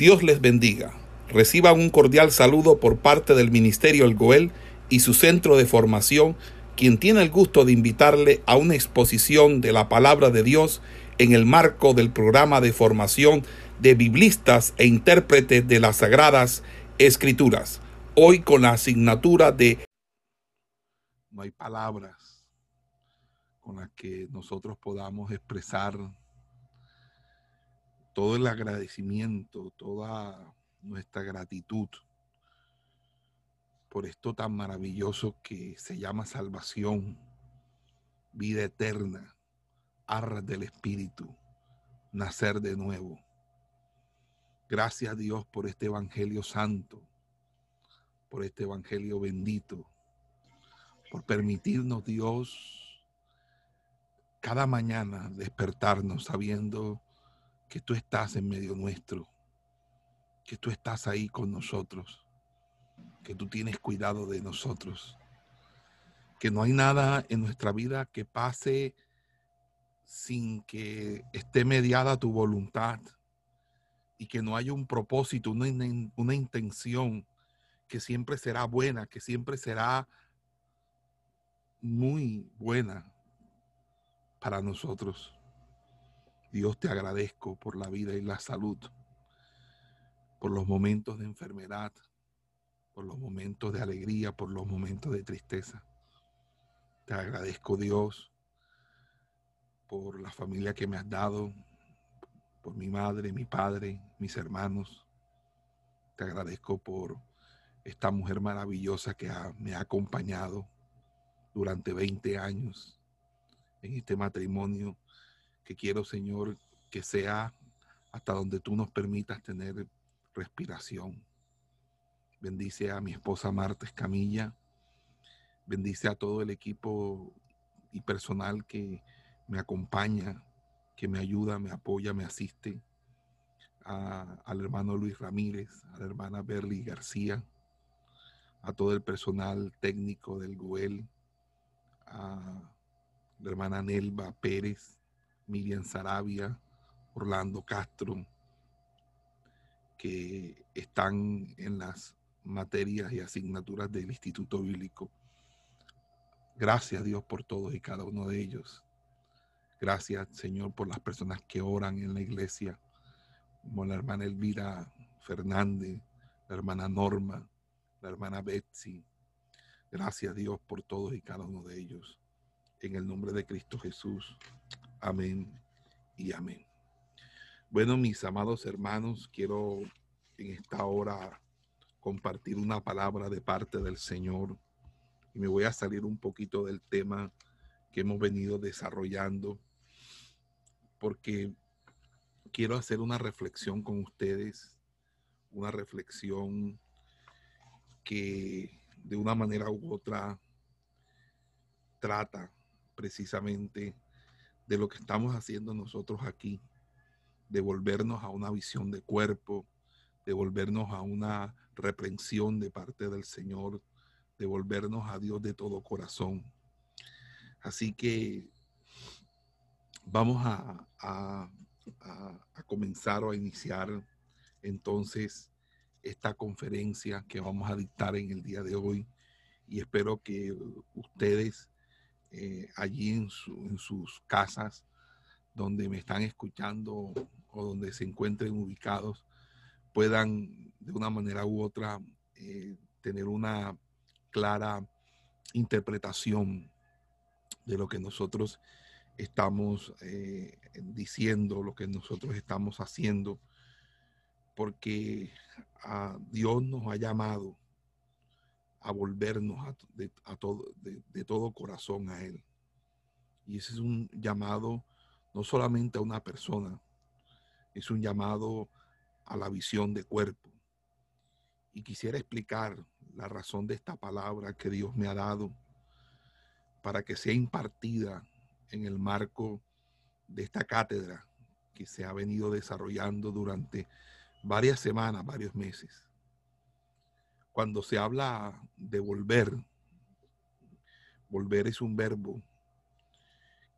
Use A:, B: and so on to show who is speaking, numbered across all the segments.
A: Dios les bendiga. Reciban un cordial saludo por parte del Ministerio El Goel y su centro de formación, quien tiene el gusto de invitarle a una exposición de la palabra de Dios en el marco del programa de formación de biblistas e intérpretes de las Sagradas Escrituras. Hoy con la asignatura de No hay palabras con las que nosotros podamos expresar todo el agradecimiento, toda nuestra gratitud por esto tan maravilloso que se llama salvación, vida eterna, arras del Espíritu, nacer de nuevo. Gracias Dios por este Evangelio santo, por este Evangelio bendito, por permitirnos Dios cada mañana despertarnos sabiendo que tú estás en medio nuestro, que tú estás ahí con nosotros, que tú tienes cuidado de nosotros, que no hay nada en nuestra vida que pase sin que esté mediada tu voluntad y que no haya un propósito, una, una intención que siempre será buena, que siempre será muy buena para nosotros. Dios te agradezco por la vida y la salud, por los momentos de enfermedad, por los momentos de alegría, por los momentos de tristeza. Te agradezco Dios por la familia que me has dado, por mi madre, mi padre, mis hermanos. Te agradezco por esta mujer maravillosa que me ha acompañado durante 20 años en este matrimonio que quiero, Señor, que sea hasta donde tú nos permitas tener respiración. Bendice a mi esposa Marta Escamilla. Bendice a todo el equipo y personal que me acompaña, que me ayuda, me apoya, me asiste. al hermano Luis Ramírez, a la hermana Berly García, a todo el personal técnico del GUEL, a la hermana Nelva Pérez, Miriam Sarabia, Orlando Castro, que están en las materias y asignaturas del Instituto Bíblico. Gracias Dios por todos y cada uno de ellos. Gracias Señor por las personas que oran en la iglesia, como la hermana Elvira Fernández, la hermana Norma, la hermana Betsy. Gracias Dios por todos y cada uno de ellos. En el nombre de Cristo Jesús. Amén y amén. Bueno, mis amados hermanos, quiero en esta hora compartir una palabra de parte del Señor y me voy a salir un poquito del tema que hemos venido desarrollando porque quiero hacer una reflexión con ustedes, una reflexión que de una manera u otra trata precisamente de lo que estamos haciendo nosotros aquí, de volvernos a una visión de cuerpo, de volvernos a una reprensión de parte del Señor, de volvernos a Dios de todo corazón. Así que vamos a, a, a comenzar o a iniciar entonces esta conferencia que vamos a dictar en el día de hoy y espero que ustedes eh, allí en, sus casas donde me están escuchando o donde se encuentren ubicados puedan de una manera u otra eh, tener una clara interpretación de lo que nosotros estamos eh, diciendo, lo que nosotros estamos haciendo, porque a Dios nos ha llamado a volvernos a, todo, de, todo corazón a Él. Y ese es un llamado no solamente a una persona, es un llamado a la visión de cuerpo. Y quisiera explicar la razón de esta palabra que Dios me ha dado para que sea impartida en el marco de esta cátedra que se ha venido desarrollando durante varias semanas, varios meses cuando se habla de volver, volver es un verbo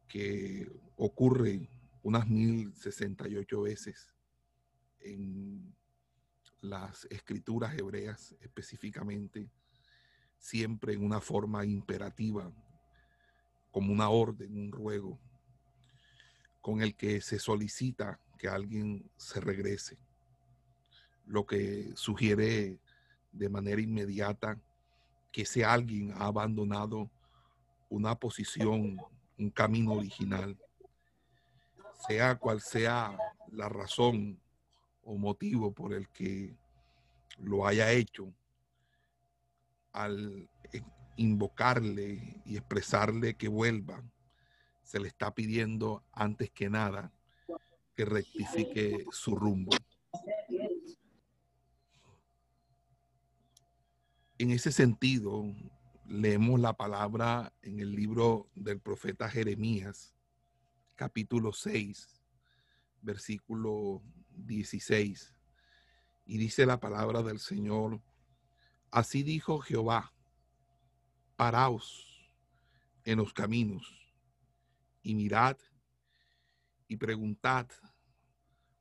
A: que ocurre unas 1068 veces en las escrituras hebreas específicamente, siempre en una forma imperativa, como una orden, un ruego, con el que se solicita que alguien se regrese, lo que sugiere de manera inmediata que ese alguien ha abandonado una posición, un camino original, sea cual sea la razón o motivo por el que lo haya hecho, al invocarle y expresarle que vuelva, se le está pidiendo antes que nada que rectifique su rumbo. En ese sentido, leemos la palabra en el libro del profeta Jeremías, capítulo 6, versículo 16. Y dice la palabra del Señor, así dijo Jehová, paraos en los caminos y mirad y preguntad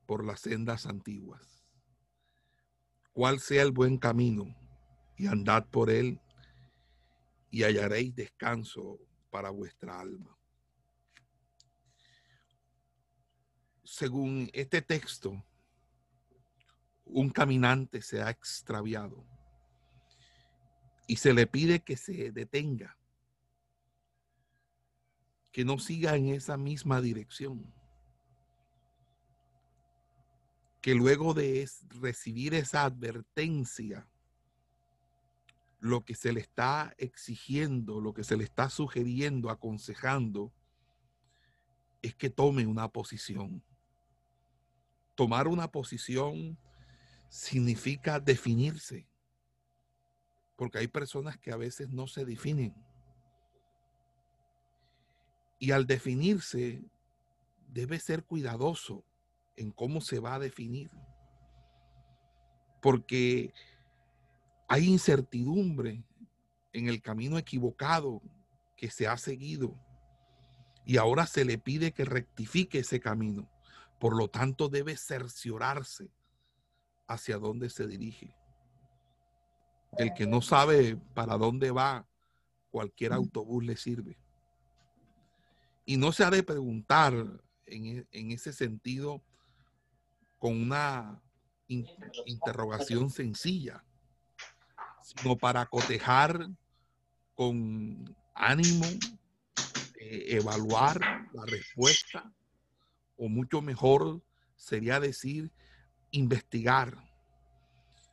A: por las sendas antiguas, cuál sea el buen camino y andad por él y hallaréis descanso para vuestra alma. Según este texto, un caminante se ha extraviado y se le pide que se detenga, que no siga en esa misma dirección, que luego de recibir esa advertencia, lo que se le está exigiendo, lo que se le está sugiriendo, aconsejando, es que tome una posición. Tomar una posición significa definirse, porque hay personas que a veces no se definen. Y al definirse, debe ser cuidadoso en cómo se va a definir, porque hay incertidumbre en el camino equivocado que se ha seguido y ahora se le pide que rectifique ese camino. Por lo tanto, debe cerciorarse hacia dónde se dirige. El que no sabe para dónde va, cualquier autobús le sirve. Y no se ha de preguntar en, e, ese sentido con una interrogación sencilla, sino para cotejar con ánimo, eh, evaluar la respuesta, o mucho mejor sería decir investigar.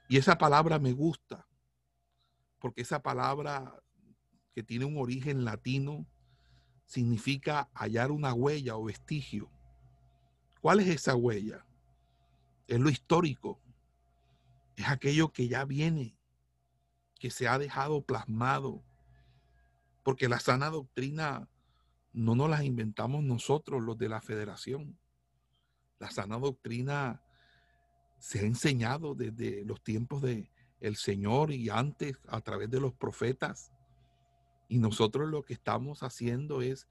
A: Y esa palabra me gusta, porque esa palabra que tiene un origen latino significa hallar una huella o vestigio. ¿Cuál es esa huella? Es lo histórico. Es aquello que ya viene, que se ha dejado plasmado. Porque la sana doctrina no nos la inventamos nosotros, los de la federación. La sana doctrina se ha enseñado desde los tiempos de el Señor y antes a través de los profetas. Y nosotros lo que estamos haciendo es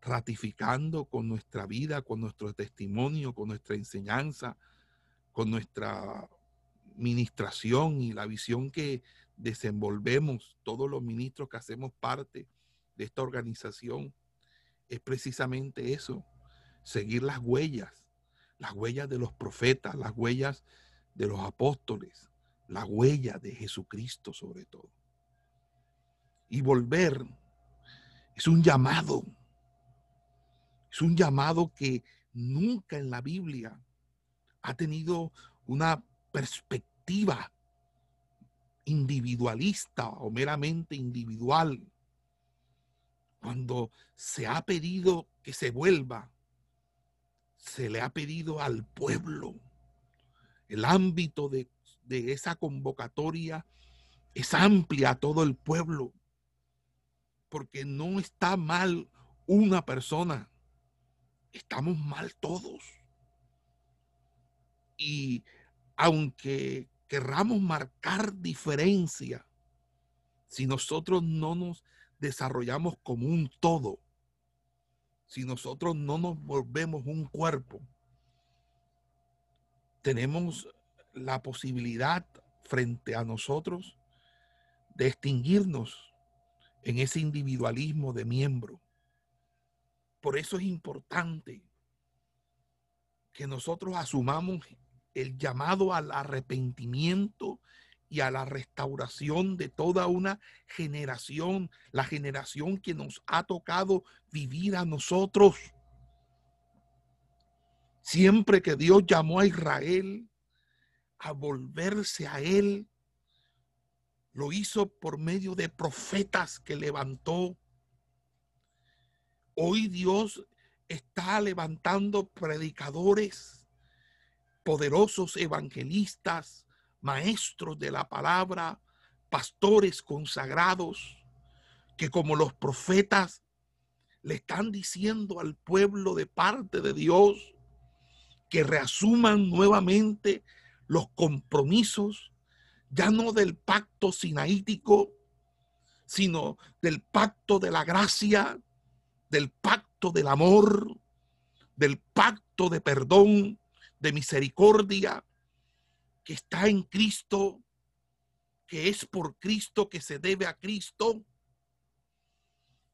A: ratificando con nuestra vida, con nuestro testimonio, con nuestra enseñanza, con nuestra ministración y la visión que desenvolvemos todos los ministros que hacemos parte de esta organización, es precisamente eso, seguir las huellas las huellas de los profetas, las huellas de los apóstoles, la huella de Jesucristo sobre todo. Y volver es un llamado, es un llamado que nunca en la Biblia ha tenido una perspectiva individualista o meramente individual. Cuando se ha pedido que se vuelva se le ha pedido al pueblo. El ámbito de, esa convocatoria es amplia a todo el pueblo, porque no está mal una persona, estamos mal todos. Y aunque querramos marcar diferencia, si nosotros no nos desarrollamos como un todo, si nosotros no nos volvemos un cuerpo, tenemos la posibilidad frente a nosotros de extinguirnos en ese individualismo de miembro. Por eso es importante que nosotros asumamos el llamado al arrepentimiento y a la restauración de toda una generación, la generación que nos ha tocado vivir a nosotros. Siempre que Dios llamó a Israel a volverse a Él, lo hizo por medio de profetas que levantó. Hoy Dios está levantando predicadores, poderosos evangelistas, maestros de la palabra, pastores consagrados, que como los profetas le están diciendo al pueblo de parte de Dios que reasuman nuevamente los compromisos ya no del pacto sinaítico, sino del pacto de la gracia, del pacto del amor, del pacto de perdón, de misericordia, que está en Cristo, que es por Cristo, que se debe a Cristo.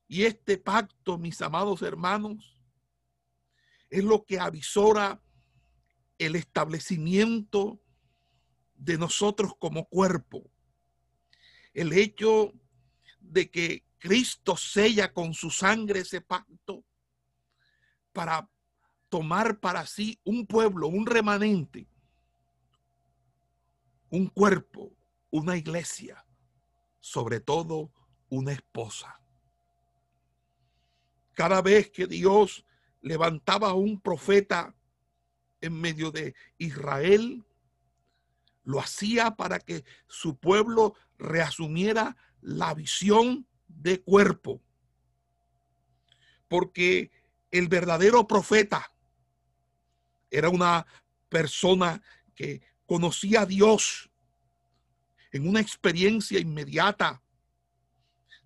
A: Y este pacto, mis amados hermanos, es lo que avisora el establecimiento de nosotros como cuerpo. El hecho de que Cristo sella con su sangre ese pacto para tomar para sí un pueblo, un remanente, un cuerpo, una iglesia, sobre todo una esposa. Cada vez que Dios levantaba a un profeta en medio de Israel, lo hacía para que su pueblo reasumiera la visión de cuerpo. Porque el verdadero profeta era una persona que conocía a Dios en una experiencia inmediata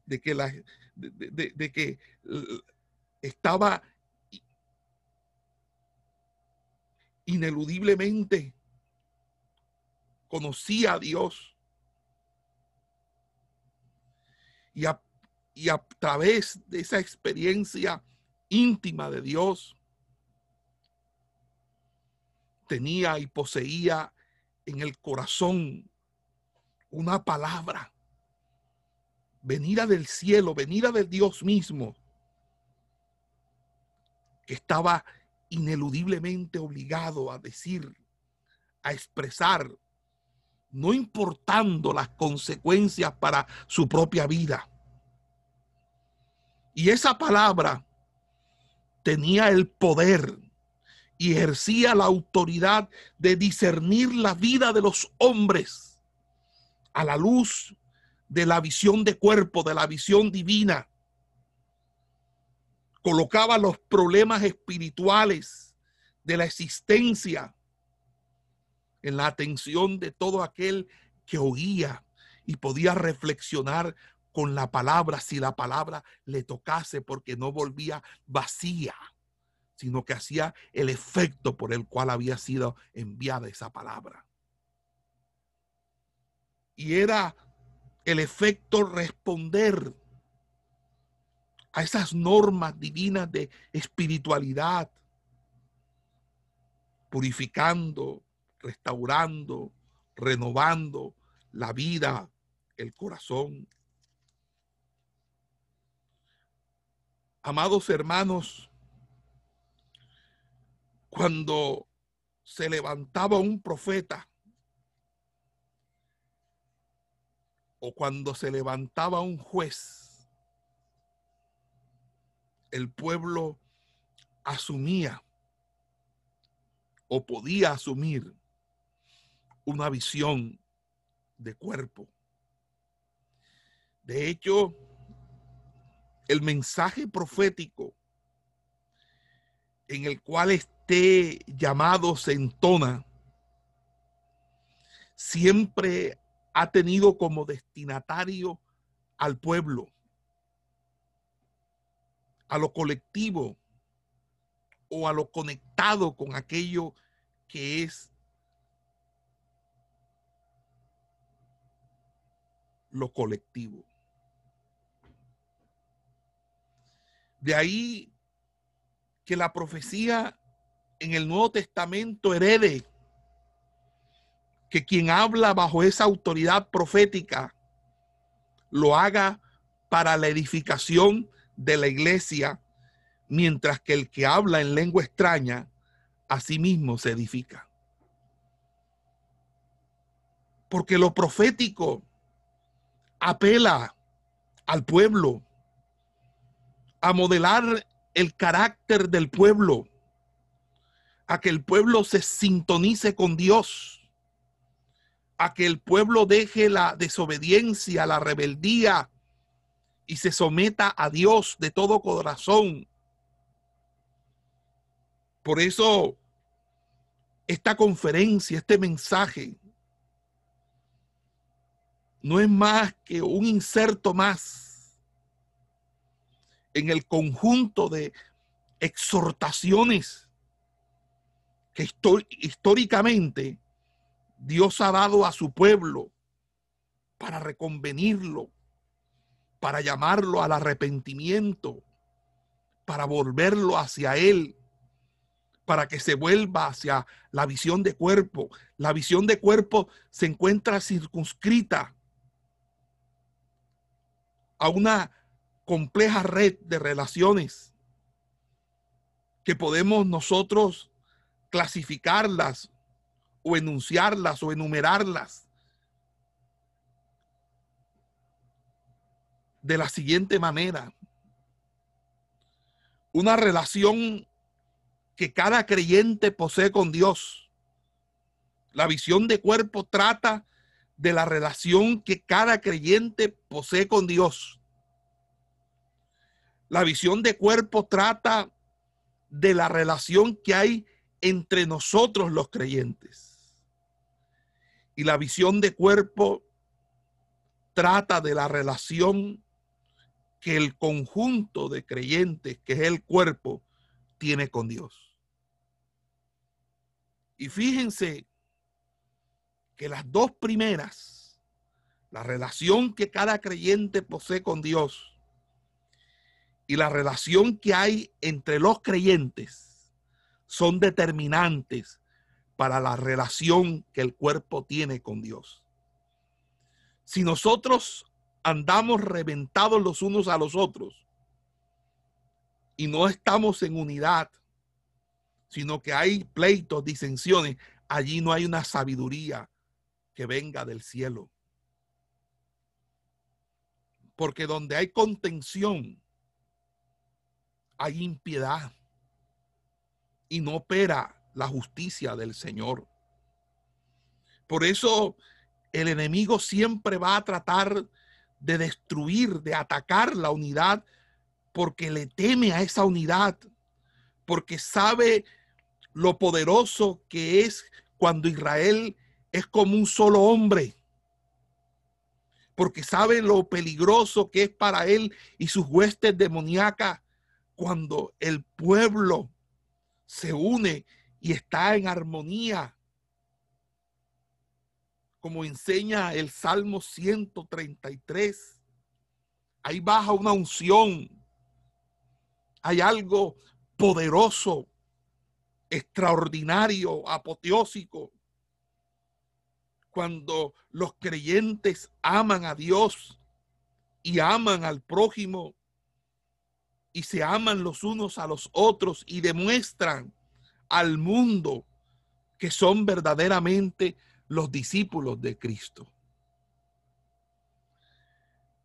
A: de que, la, de, que estaba ineludiblemente conocía a Dios. Y a, y a través de esa experiencia íntima de Dios, tenía y poseía en el corazón una palabra venida del cielo, venida de Dios mismo, que estaba ineludiblemente obligado a decir, a expresar no importando las consecuencias para su propia vida. Y esa palabra tenía el poder y ejercía la autoridad de discernir la vida de los hombres a la luz de la visión de cuerpo, de la visión divina. Colocaba los problemas espirituales de la existencia en la atención de todo aquel que oía y podía reflexionar con la palabra si la palabra le tocase porque no volvía vacía, sino que hacía el efecto por el cual había sido enviada esa palabra. Y era el efecto responder a esas normas divinas de espiritualidad, purificando, restaurando, renovando la vida, el corazón. Amados hermanos, cuando se levantaba un profeta o cuando se levantaba un juez, el pueblo asumía o podía asumir una visión de cuerpo. De hecho, el mensaje profético en el cual esté llamado se entona, siempre ha tenido como destinatario al pueblo, a lo colectivo o a lo conectado con aquello que es lo colectivo. De ahí que la profecía en el Nuevo Testamento herede que quien habla bajo esa autoridad profética lo haga para la edificación de la iglesia, mientras que el que habla en lengua extraña a sí mismo se edifica. Porque lo profético apela al pueblo a modelar el carácter del pueblo, a que el pueblo se sintonice con Dios, a que el pueblo deje la desobediencia, la rebeldía y se someta a Dios de todo corazón. Por eso esta conferencia, este mensaje, no es más que un inserto más en el conjunto de exhortaciones que históricamente Dios ha dado a su pueblo para reconvenirlo, para llamarlo al arrepentimiento, para volverlo hacia Él, para que se vuelva hacia la visión de cuerpo. La visión de cuerpo se encuentra circunscrita a una compleja red de relaciones que podemos nosotros clasificarlas o enunciarlas o enumerarlas de la siguiente manera. Una relación que cada creyente posee con Dios. La visión de cuerpo trata de la relación que cada creyente posee con Dios. La visión de cuerpo trata de la relación que hay entre nosotros los creyentes. Y la visión de cuerpo trata de la relación que el conjunto de creyentes, que es el cuerpo, tiene con Dios. Y fíjense que las dos primeras, la relación que cada creyente posee con Dios y la relación que hay entre los creyentes, son determinantes para la relación que el cuerpo tiene con Dios. Si nosotros andamos reventados los unos a los otros y no estamos en unidad, sino que hay pleitos, disensiones, allí no hay una sabiduría, que venga del cielo. Porque donde hay contención, hay impiedad y no opera la justicia del Señor. Por eso el enemigo siempre va a tratar de destruir, de atacar la unidad, porque le teme a esa unidad, porque sabe lo poderoso que es cuando Israel es como un solo hombre, porque sabe lo peligroso que es para él y sus huestes demoníacas cuando el pueblo se une y está en armonía. Como enseña el Salmo 133, ahí baja una unción. Hay algo poderoso, extraordinario, apoteósico cuando los creyentes aman a Dios y aman al prójimo y se aman los unos a los otros y demuestran al mundo que son verdaderamente los discípulos de Cristo.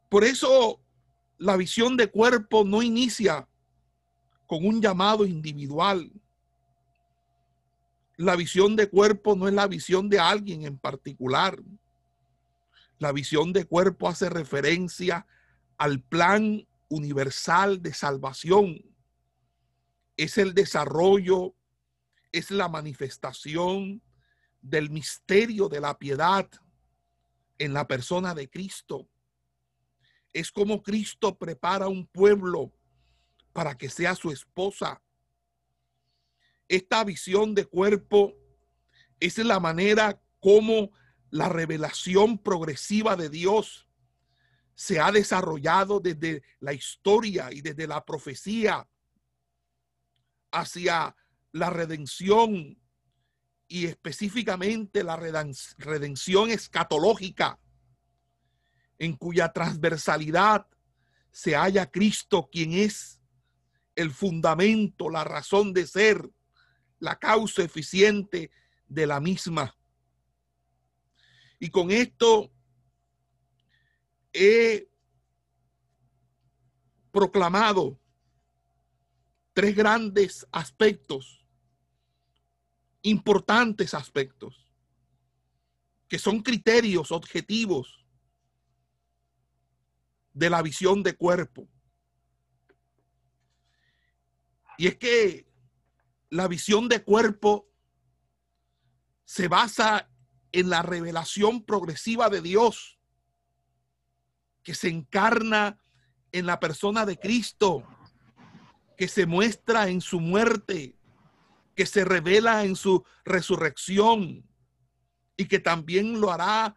A: Por eso la visión de cuerpo no inicia con un llamado individual, la visión de cuerpo no es la visión de alguien en particular. La visión de cuerpo hace referencia al plan universal de salvación. Es el desarrollo, es la manifestación del misterio de la piedad en la persona de Cristo. Es como Cristo prepara un pueblo para que sea su esposa esta visión de cuerpo es la manera como la revelación progresiva de Dios se ha desarrollado desde la historia y desde la profecía hacia la redención y específicamente la redención escatológica, en cuya transversalidad se halla Cristo, quien es el fundamento, la razón de ser, la causa eficiente de la misma. Y con esto he proclamado tres grandes aspectos, importantes aspectos, que son criterios objetivos de la visión de cuerpo. Y es que la visión de cuerpo se basa en la revelación progresiva de Dios que se encarna en la persona de Cristo, que se muestra en su muerte, que se revela en su resurrección y que también lo hará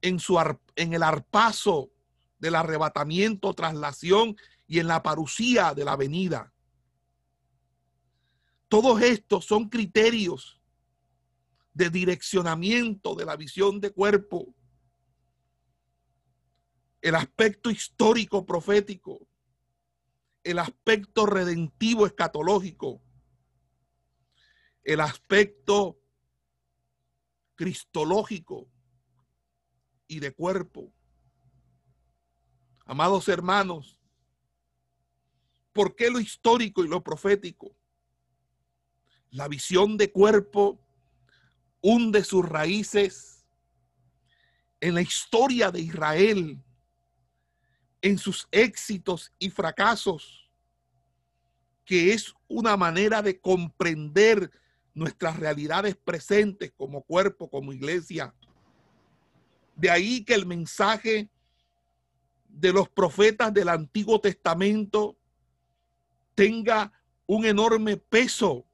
A: en, su, en el arpazo del arrebatamiento, traslación y en la parucía de la venida. Todos estos son criterios de direccionamiento de la visión de cuerpo el aspecto histórico profético, el aspecto redentivo escatológico, el aspecto cristológico y de cuerpo. Amados hermanos, ¿por qué lo histórico y lo profético? La visión de cuerpo hunde sus raíces en la historia de Israel en sus éxitos y fracasos, que es una manera de comprender nuestras realidades presentes como cuerpo, como iglesia. De ahí que el mensaje de los profetas del Antiguo Testamento tenga un enorme peso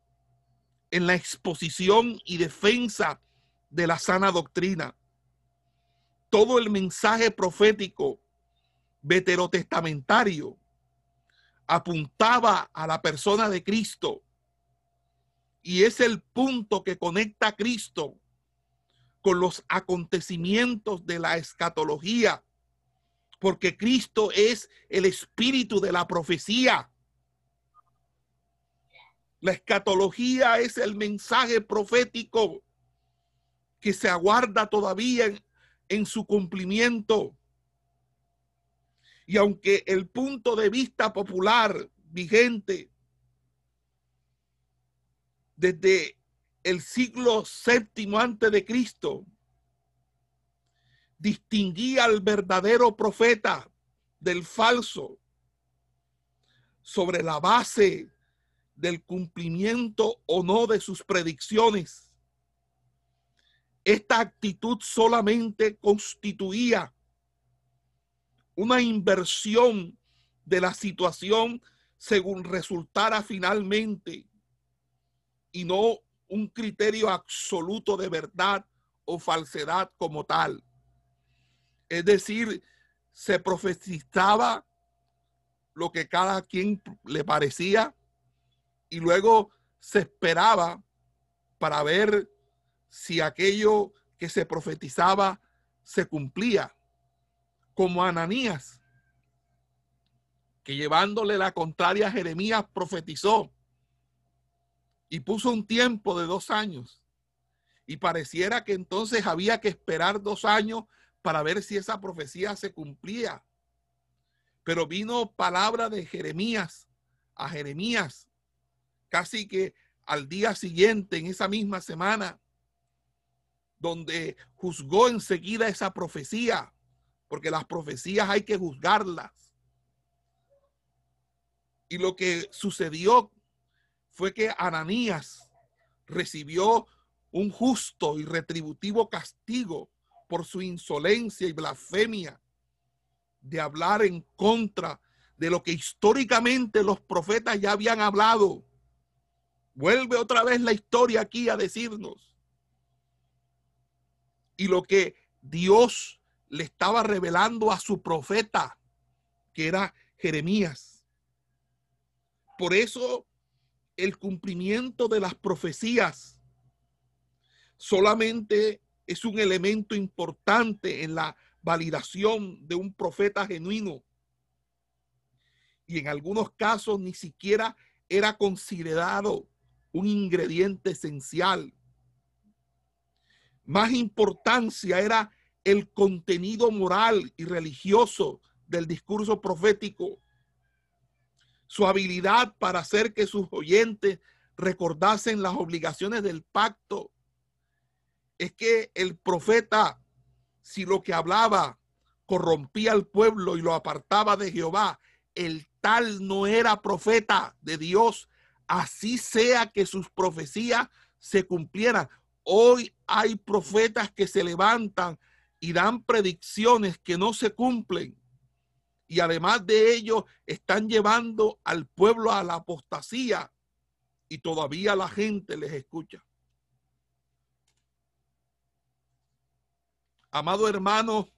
A: en la exposición y defensa de la sana doctrina. Todo el mensaje profético veterotestamentario apuntaba a la persona de Cristo y es el punto que conecta a Cristo con los acontecimientos de la escatología, porque Cristo es el espíritu de la profecía. La escatología es el mensaje profético que se aguarda todavía en, en su cumplimiento. Y aunque el punto de vista popular vigente desde el siglo séptimo antes de Cristo distinguía al verdadero profeta del falso sobre la base del cumplimiento o no de sus predicciones. Esta actitud solamente constituía una inversión de la situación según resultara finalmente y no un criterio absoluto de verdad o falsedad como tal. Es decir, se profetizaba lo que cada quien le parecía y luego se esperaba para ver si aquello que se profetizaba se cumplía como Ananías, que llevándole la contraria a Jeremías profetizó y puso un tiempo de dos años. Y pareciera que entonces había que esperar dos años para ver si esa profecía se cumplía. Pero vino palabra de Jeremías a Jeremías, casi que al día siguiente, en esa misma semana, donde juzgó enseguida esa profecía porque las profecías hay que juzgarlas. Y lo que sucedió fue que Ananías recibió un justo y retributivo castigo por su insolencia y blasfemia de hablar en contra de lo que históricamente los profetas ya habían hablado. Vuelve otra vez la historia aquí a decirnos. Y lo que Dios le estaba revelando a su profeta, que era Jeremías. Por eso el cumplimiento de las profecías solamente es un elemento importante en la validación de un profeta genuino. Y en algunos casos ni siquiera era considerado un ingrediente esencial. Más importancia era el contenido moral y religioso del discurso profético, su habilidad para hacer que sus oyentes recordasen las obligaciones del pacto. Es que el profeta, si lo que hablaba corrompía al pueblo y lo apartaba de Jehová, el tal no era profeta de Dios, así sea que sus profecías se cumplieran. Hoy hay profetas que se levantan y dan predicciones que no se cumplen. Y además de ello, están llevando al pueblo a la apostasía y todavía la gente les escucha. Amado hermano,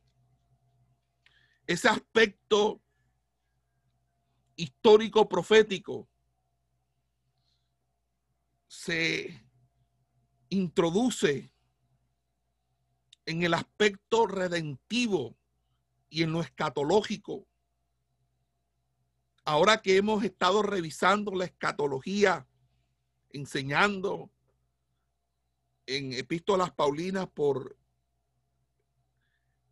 A: ese aspecto histórico profético se introduce en el aspecto redentivo y en lo escatológico. Ahora que hemos estado revisando la escatología, enseñando en epístolas paulinas por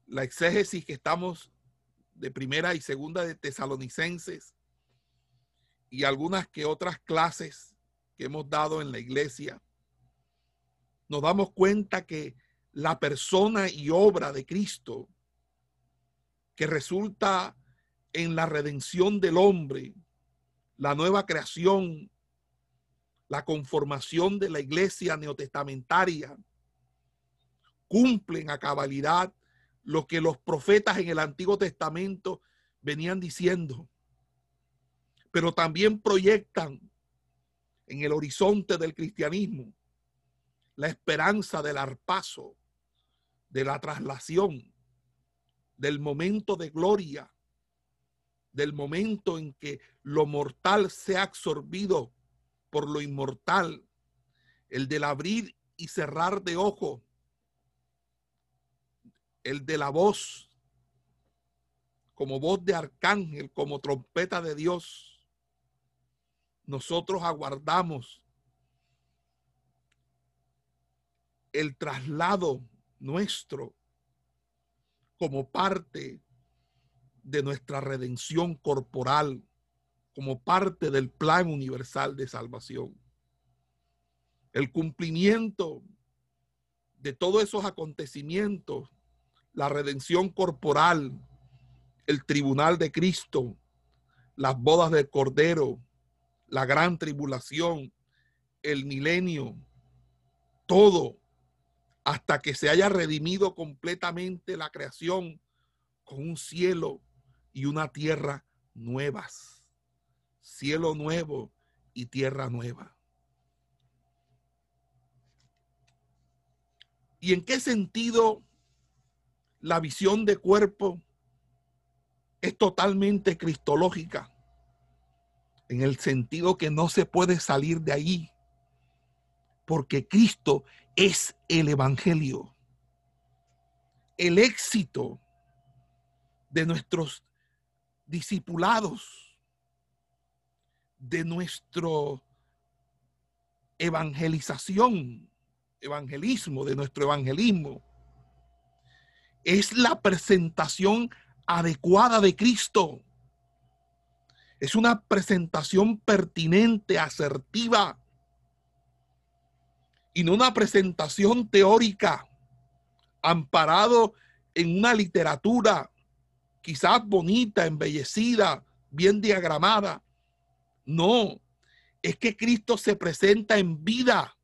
A: la exégesis que estamos de primera y segunda de tesalonicenses y algunas que otras clases que hemos dado en la iglesia, nos damos cuenta que la persona y obra de Cristo, que resulta en la redención del hombre, la nueva creación, la conformación de la iglesia neotestamentaria, cumplen a cabalidad lo que los profetas en el Antiguo Testamento venían diciendo, pero también proyectan en el horizonte del cristianismo la esperanza del arpaso, de la traslación, del momento de gloria, del momento en que lo mortal sea absorbido por lo inmortal, el del abrir y cerrar de ojo, el de la voz, como voz de arcángel, como trompeta de Dios nosotros aguardamos el traslado nuestro como parte de nuestra redención corporal, como parte del plan universal de salvación. El cumplimiento de todos esos acontecimientos, la redención corporal, el tribunal de Cristo, las bodas del Cordero, la gran tribulación, el milenio, todo, hasta que se haya redimido completamente la creación con un cielo y una tierra nuevas. Cielo nuevo y tierra nueva. ¿Y en qué sentido la visión de cuerpo es totalmente cristológica? en el sentido que no se puede salir de ahí, porque Cristo es el Evangelio. El éxito de nuestros discipulados, de nuestro evangelización, evangelismo, de nuestro evangelismo, es la presentación adecuada de Cristo es una presentación pertinente, asertiva, y no una presentación teórica, amparado en una literatura quizás bonita, embellecida, bien diagramada. No, es que Cristo se presenta en vida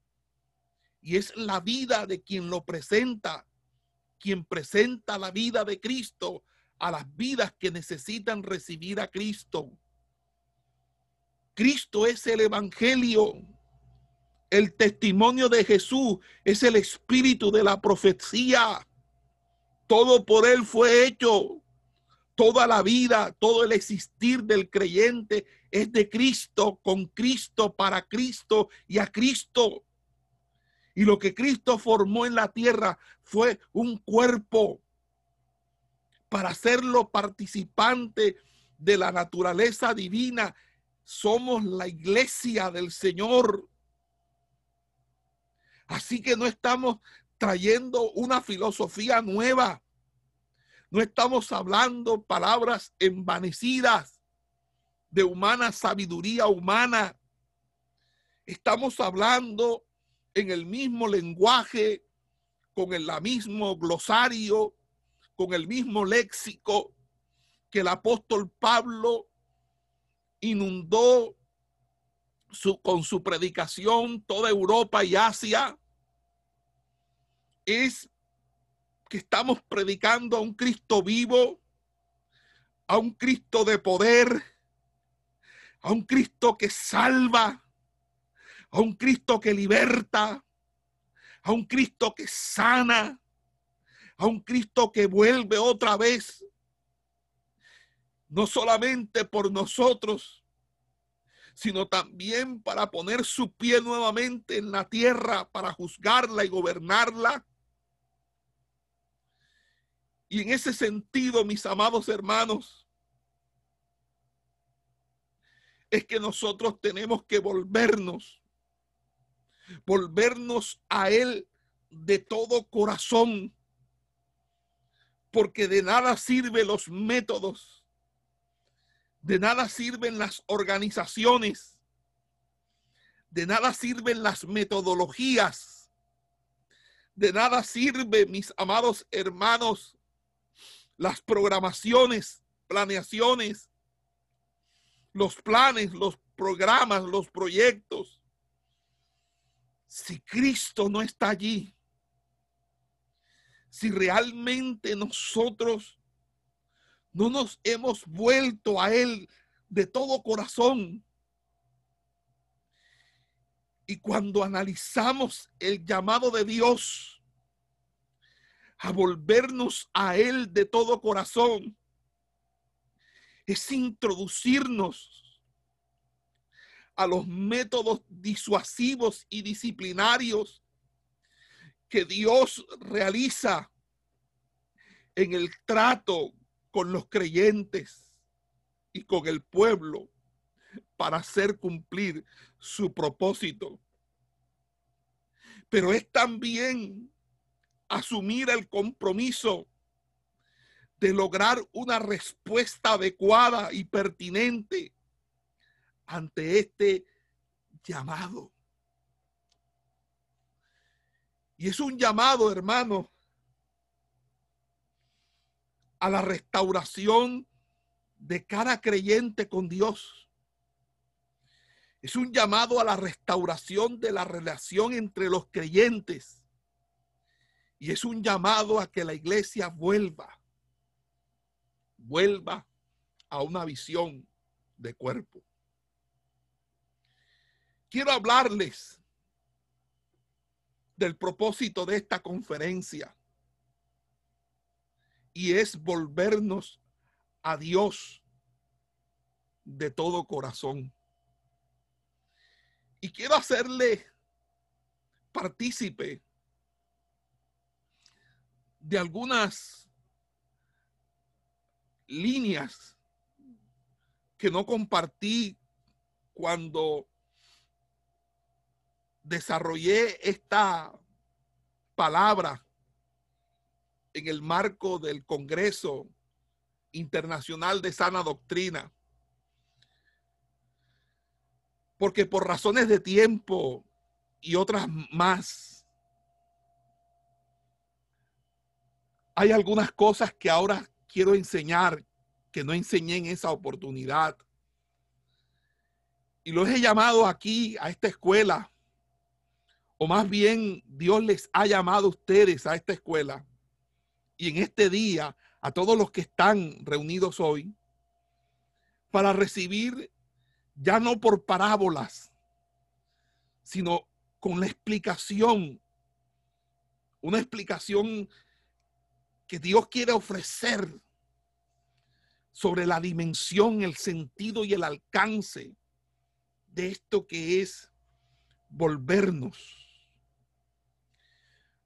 A: y es la vida de quien lo presenta, quien presenta la vida de Cristo a las vidas que necesitan recibir a Cristo. Cristo es el Evangelio. El testimonio de Jesús es el espíritu de la profecía. Todo por Él fue hecho. Toda la vida, todo el existir del creyente es de Cristo, con Cristo, para Cristo y a Cristo. Y lo que Cristo formó en la tierra fue un cuerpo para hacerlo participante de la naturaleza divina. Somos la iglesia del Señor. Así que no estamos trayendo una filosofía nueva. No estamos hablando palabras envanecidas de humana sabiduría humana. Estamos hablando en el mismo lenguaje, con el mismo glosario, con el mismo léxico que el apóstol Pablo inundó su, con su predicación toda Europa y Asia. Es que estamos predicando a un Cristo vivo, a un Cristo de poder, a un Cristo que salva, a un Cristo que liberta, a un Cristo que sana, a un Cristo que vuelve otra vez, no solamente por nosotros, sino también para poner su pie nuevamente en la tierra, para juzgarla y gobernarla. Y en ese sentido, mis amados hermanos, es que nosotros tenemos que volvernos, volvernos a Él de todo corazón, porque de nada sirven los métodos, de nada sirven las organizaciones, de nada sirven las metodologías, de nada sirve, mis amados hermanos, las programaciones, planeaciones, los planes, los programas, los proyectos. Si Cristo no está allí, si realmente nosotros no nos hemos vuelto a Él de todo corazón, y cuando analizamos el llamado de Dios, a volvernos a Él de todo corazón. Es introducirnos a los métodos disuasivos y disciplinarios que Dios realiza en el trato con los creyentes y con el pueblo para hacer cumplir su propósito. Pero es también asumir el compromiso de lograr una respuesta adecuada y pertinente ante este llamado. Y es un llamado, hermano, a la restauración de cada creyente con Dios. Es un llamado a la restauración de la relación entre los creyentes y es un llamado a que la iglesia vuelva, vuelva a una visión de cuerpo. Quiero hablarles del propósito de esta conferencia y es volvernos a Dios de todo corazón. Y quiero hacerle partícipe de algunas líneas que no compartí cuando desarrollé esta palabra en el marco del Congreso Internacional de Sana Doctrina. Porque por razones de tiempo y otras más, hay algunas cosas que ahora quiero enseñar que no enseñé en esa oportunidad. Y los he llamado aquí a esta escuela, o más bien Dios les ha llamado a ustedes a esta escuela. Y en este día, a todos los que están reunidos hoy, para recibir ya no por parábolas, sino con la explicación, una explicación que Dios quiere ofrecer sobre la dimensión, el sentido y el alcance de esto que es volvernos.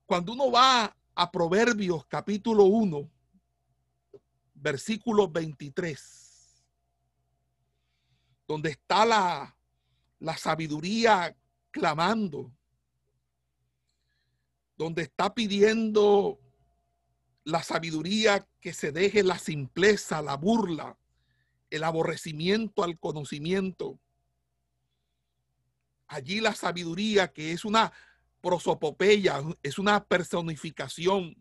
A: Cuando uno va a Proverbios capítulo 1, versículo 23, donde está la, la sabiduría clamando, donde está pidiendo la sabiduría que se deje la simpleza, la burla, el aborrecimiento al conocimiento. Allí la sabiduría que es una prosopopeya, es una personificación.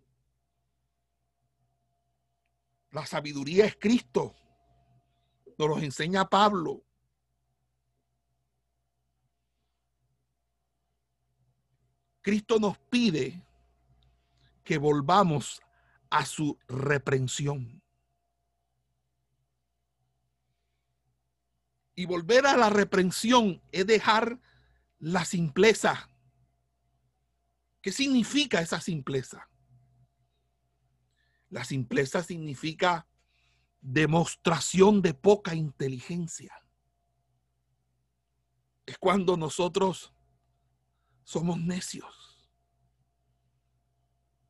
A: La sabiduría es Cristo. Nos lo enseña Pablo. Cristo nos pide que volvamos a su reprensión. Y volver a la reprensión es dejar la simpleza. ¿Qué significa esa simpleza? La simpleza significa demostración de poca inteligencia. Es cuando nosotros somos necios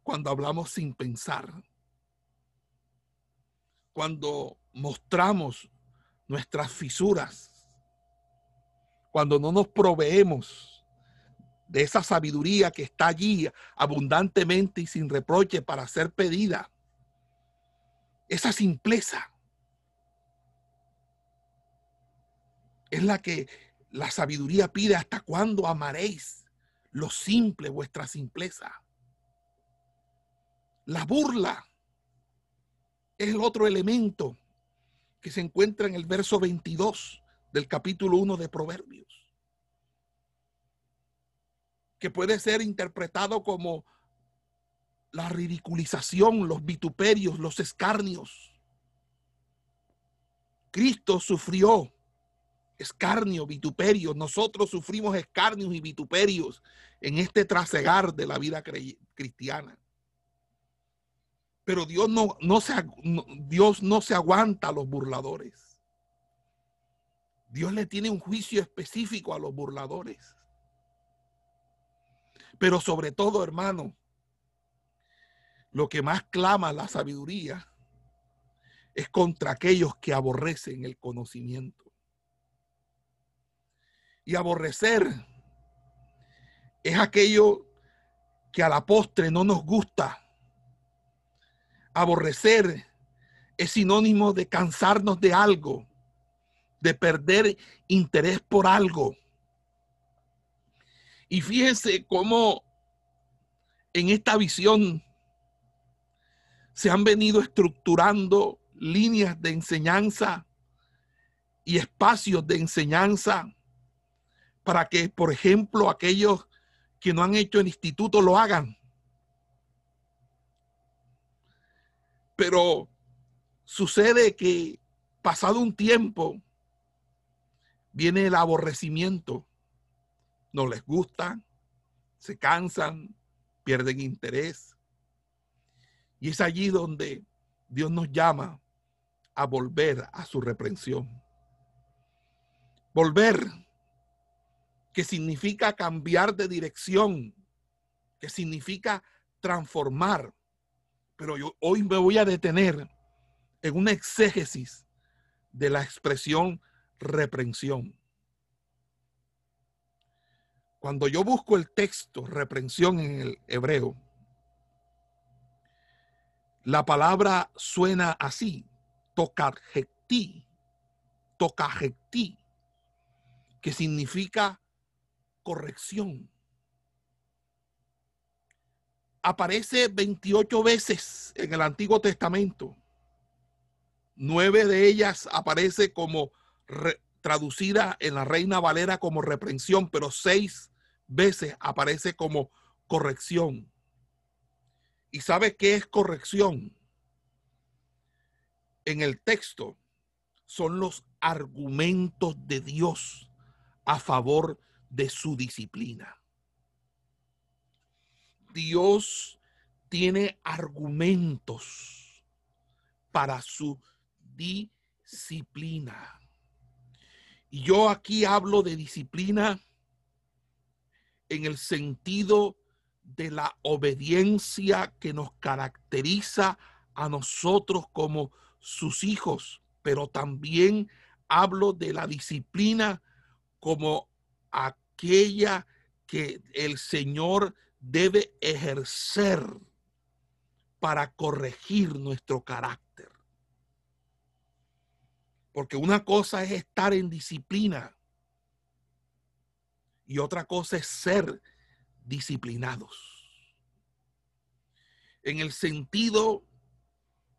A: cuando hablamos sin pensar, cuando mostramos nuestras fisuras, cuando no nos proveemos de esa sabiduría que está allí abundantemente y sin reproche para ser pedida, esa simpleza es la que la sabiduría pide hasta cuando amaréis lo simple, vuestra simpleza. La burla es el otro elemento que se encuentra en el verso 22 del capítulo 1 de Proverbios, que puede ser interpretado como la ridiculización, los vituperios, los escarnios. Cristo sufrió escarnio, vituperio. Nosotros sufrimos escarnios y vituperios en este trasegar de la vida cristiana. Pero Dios no, no se, Dios no se aguanta a los burladores. Dios le tiene un juicio específico a los burladores. Pero sobre todo, hermano, lo que más clama la sabiduría es contra aquellos que aborrecen el conocimiento. Y aborrecer es aquello que a la postre no nos gusta Aborrecer es sinónimo de cansarnos de algo, de perder interés por algo. Y fíjense cómo en esta visión se han venido estructurando líneas de enseñanza y espacios de enseñanza para que, por ejemplo, aquellos que no han hecho el instituto lo hagan. Pero sucede que pasado un tiempo viene el aborrecimiento. No les gusta, se cansan, pierden interés. Y es allí donde Dios nos llama a volver a su reprensión. Volver, que significa cambiar de dirección, que significa transformar, pero yo hoy me voy a detener en una exégesis de la expresión reprensión. Cuando yo busco el texto reprensión en el hebreo, la palabra suena así, tocarjecti, tocarjecti, que significa corrección aparece 28 veces en el Antiguo Testamento. Nueve de ellas aparece como traducida en la Reina Valera como reprensión, pero seis veces aparece como corrección. ¿Y sabe qué es corrección? En el texto son los argumentos de Dios a favor de su disciplina. Dios tiene argumentos para su disciplina. Y yo aquí hablo de disciplina en el sentido de la obediencia que nos caracteriza a nosotros como sus hijos, pero también hablo de la disciplina como aquella que el Señor debe ejercer para corregir nuestro carácter. Porque una cosa es estar en disciplina y otra cosa es ser disciplinados. En el sentido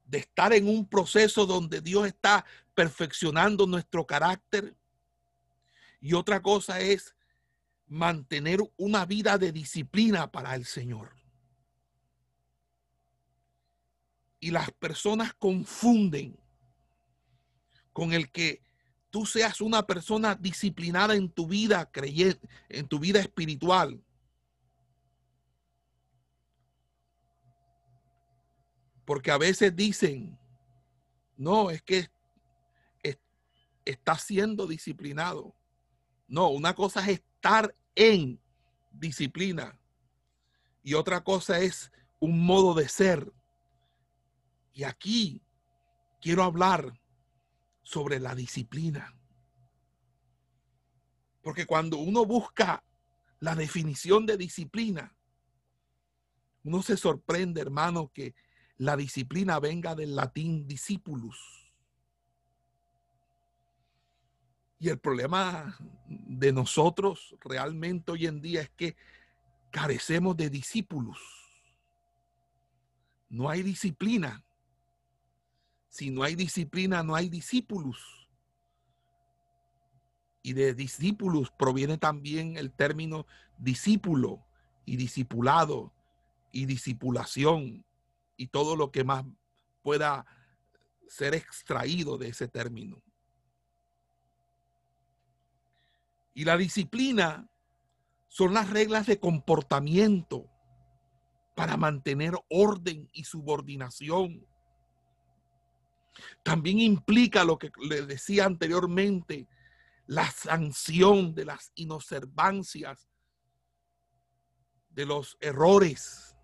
A: de estar en un proceso donde Dios está perfeccionando nuestro carácter. Y otra cosa es mantener una vida de disciplina para el Señor. Y las personas confunden con el que tú seas una persona disciplinada en tu vida creyente, en tu vida espiritual. Porque a veces dicen, no, es que está siendo disciplinado. No, una cosa es estar en disciplina y otra cosa es un modo de ser. Y aquí quiero hablar sobre la disciplina. Porque cuando uno busca la definición de disciplina, uno se sorprende, hermano, que la disciplina venga del latín discipulus. Y el problema de nosotros realmente hoy en día es que carecemos de discípulos. No hay disciplina. Si no hay disciplina, no hay discípulos. Y de discípulos proviene también el término discípulo y discipulado y discipulación y todo lo que más pueda ser extraído de ese término. Y la disciplina son las reglas de comportamiento para mantener orden y subordinación también implica lo que le decía anteriormente, la sanción de las inobservancias, de los errores,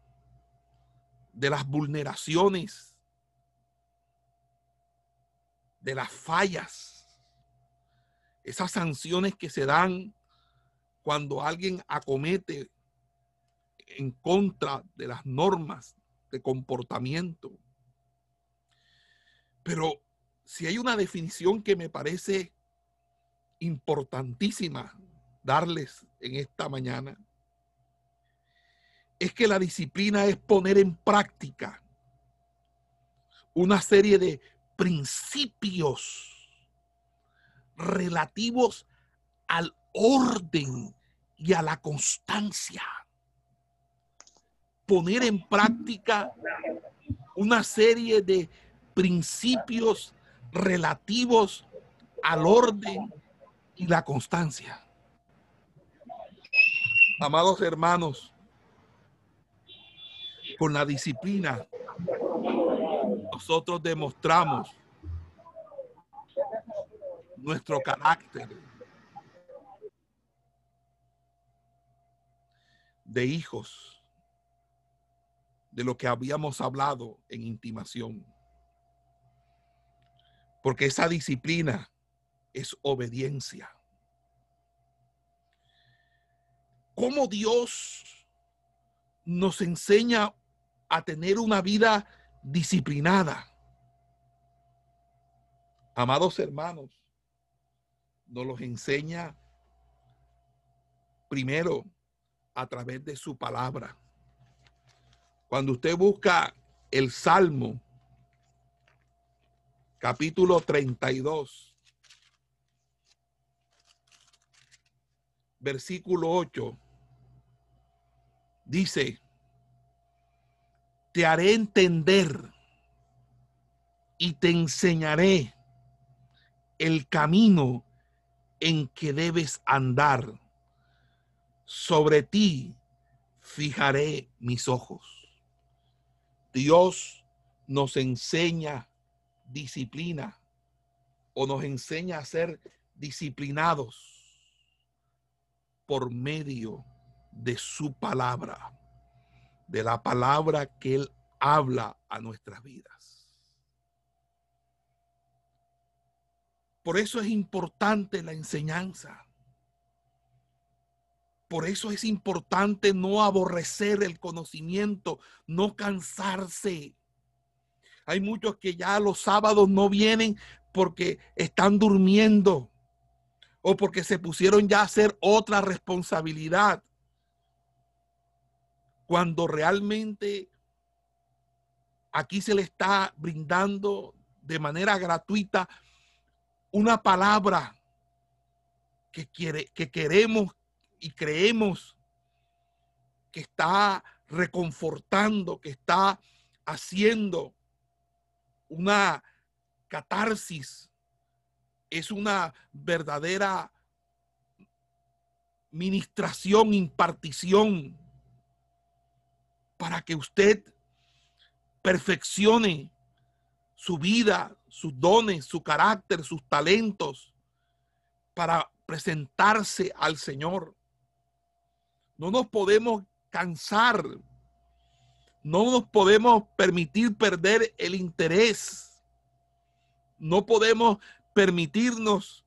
A: de las vulneraciones, de las fallas, esas sanciones que se dan cuando alguien acomete en contra de las normas de comportamiento. Pero si hay una definición que me parece importantísima darles en esta mañana, es que la disciplina es poner en práctica una serie de principios relativos al orden y a la constancia. Poner en práctica una serie de principios relativos al orden y la constancia. Amados hermanos, con la disciplina nosotros demostramos nuestro carácter de hijos de lo que habíamos hablado en intimación. Porque esa disciplina es obediencia. ¿Cómo Dios nos enseña a tener una vida disciplinada? Amados hermanos, nos los enseña primero a través de su palabra. Cuando usted busca el Salmo capítulo 32, versículo 8, dice, te haré entender y te enseñaré el camino en que debes andar. Sobre ti fijaré mis ojos. Dios nos enseña disciplina o nos enseña a ser disciplinados por medio de su palabra, de la palabra que Él habla a nuestras vidas. Por eso es importante la enseñanza. Por eso es importante no aborrecer el conocimiento, no cansarse. Hay muchos que ya los sábados no vienen porque están durmiendo o porque se pusieron ya a hacer otra responsabilidad. Cuando realmente aquí se le está brindando de manera gratuita una palabra que, quiere, que queremos y creemos que está reconfortando, que está haciendo una catarsis, es una verdadera ministración, impartición, para que usted perfeccione su vida, sus dones, su carácter, sus talentos, para presentarse al Señor. No nos podemos cansar. No nos podemos permitir perder el interés. No podemos permitirnos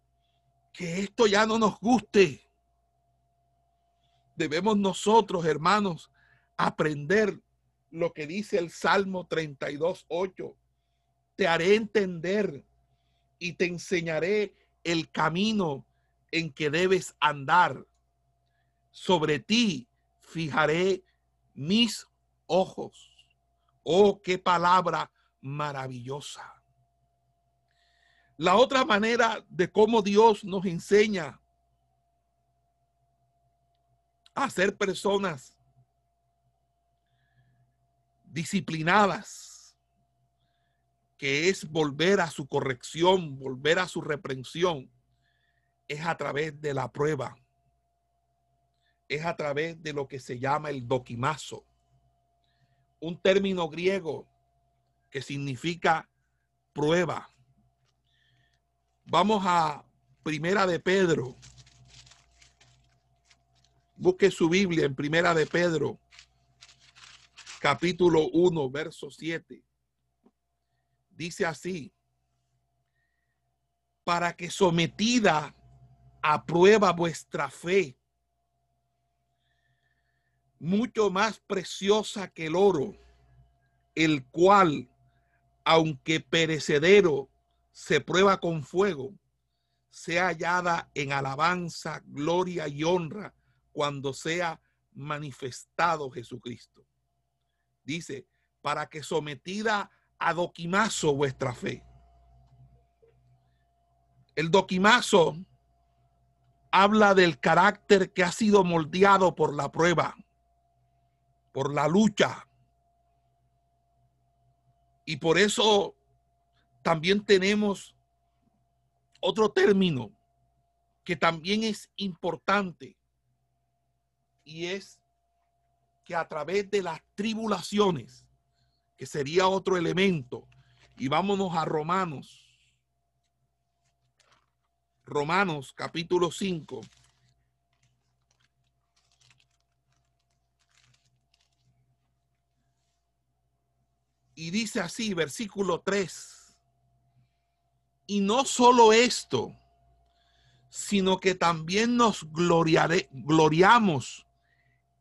A: que esto ya no nos guste. Debemos nosotros, hermanos, aprender lo que dice el Salmo 32, 8. Te haré entender y te enseñaré el camino en que debes andar sobre ti fijaré mis ojos. Oh, qué palabra maravillosa. La otra manera de cómo Dios nos enseña a ser personas disciplinadas, que es volver a su corrección, volver a su reprensión, es a través de la prueba es a través de lo que se llama el doquimazo, un término griego que significa prueba. Vamos a Primera de Pedro. Busque su Biblia en Primera de Pedro, capítulo 1, verso 7. Dice así, para que sometida a prueba vuestra fe, mucho más preciosa que el oro, el cual, aunque perecedero, se prueba con fuego, sea hallada en alabanza, gloria y honra cuando sea manifestado Jesucristo. Dice, para que sometida a doquimazo vuestra fe. El doquimazo habla del carácter que ha sido moldeado por la prueba por la lucha. Y por eso también tenemos otro término que también es importante y es que a través de las tribulaciones, que sería otro elemento, y vámonos a Romanos, Romanos capítulo 5. Y dice así, versículo 3. Y no solo esto, sino que también nos gloriare, gloriamos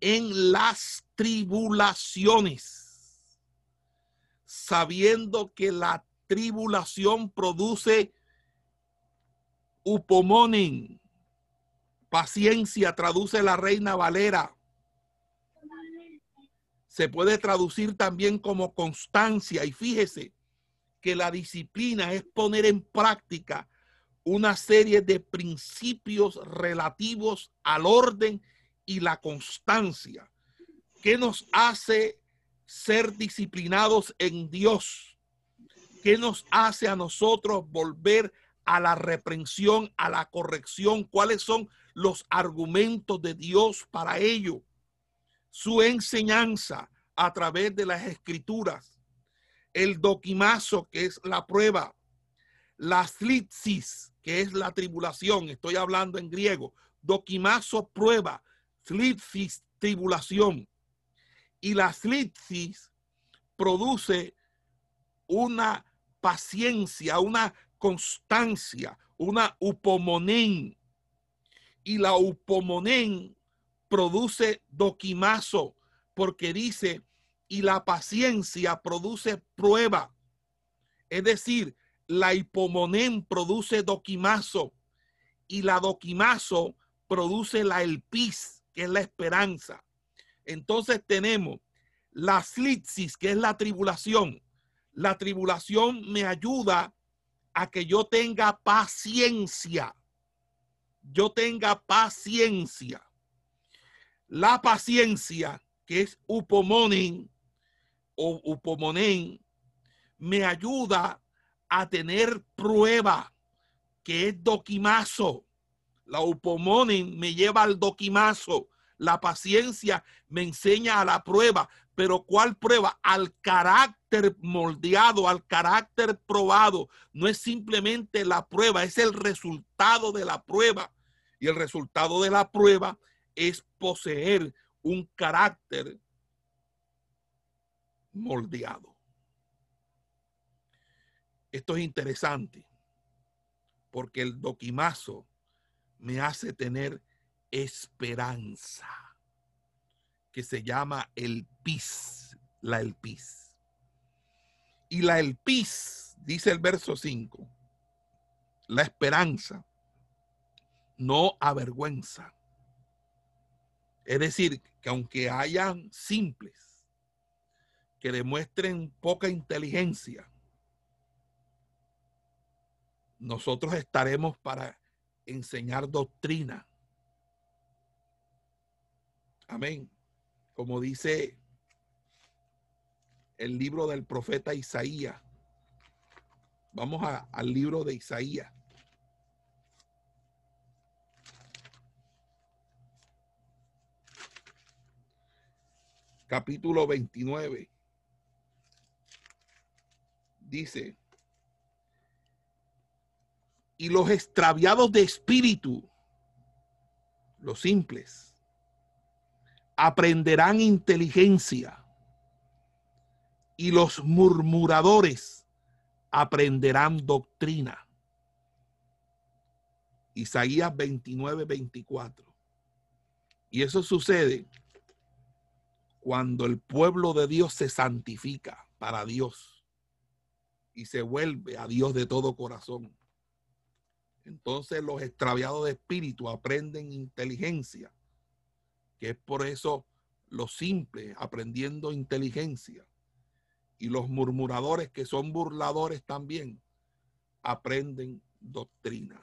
A: en las tribulaciones, sabiendo que la tribulación produce upomonen, paciencia, traduce la reina Valera se puede traducir también como constancia. Y fíjese que la disciplina es poner en práctica una serie de principios relativos al orden y la constancia que nos hace ser disciplinados en Dios, que nos hace a nosotros volver a la reprensión, a la corrección, cuáles son los argumentos de Dios para ello su enseñanza a través de las escrituras. El doquimazo, que es la prueba, la slitsis, que es la tribulación, estoy hablando en griego, doquimazo, prueba, slitsis, tribulación. Y la slitsis produce una paciencia, una constancia, una upomonén. Y la upomonén produce doquimazo, porque dice, y la paciencia produce prueba. Es decir, la hipomonén produce doquimazo y la doquimazo produce la elpis, que es la esperanza. Entonces tenemos la slitsis, que es la tribulación. La tribulación me ayuda a que yo tenga paciencia. Yo tenga paciencia. La paciencia, que es upomonen o upomonen, me ayuda a tener prueba, que es doquimazo. La upomonen me lleva al doquimazo. La paciencia me enseña a la prueba. Pero ¿cuál prueba? Al carácter moldeado, al carácter probado. No es simplemente la prueba, es el resultado de la prueba. Y el resultado de la prueba es poseer un carácter moldeado. Esto es interesante porque el doquimazo me hace tener esperanza, que se llama el pis, la elpis. Y la elpis, dice el verso 5, la esperanza no avergüenza es decir, que aunque hayan simples que demuestren poca inteligencia, nosotros estaremos para enseñar doctrina. Amén. Como dice el libro del profeta Isaías. Vamos al libro de Isaías. Capítulo 29, dice, y los extraviados de espíritu, los simples, aprenderán inteligencia y los murmuradores aprenderán doctrina. Isaías 29, 24. Y eso sucede cuando el pueblo de Dios se santifica para Dios y se vuelve a Dios de todo corazón. Entonces los extraviados de espíritu aprenden inteligencia, que es por eso los simples aprendiendo inteligencia. Y los murmuradores, que son burladores también, aprenden doctrina.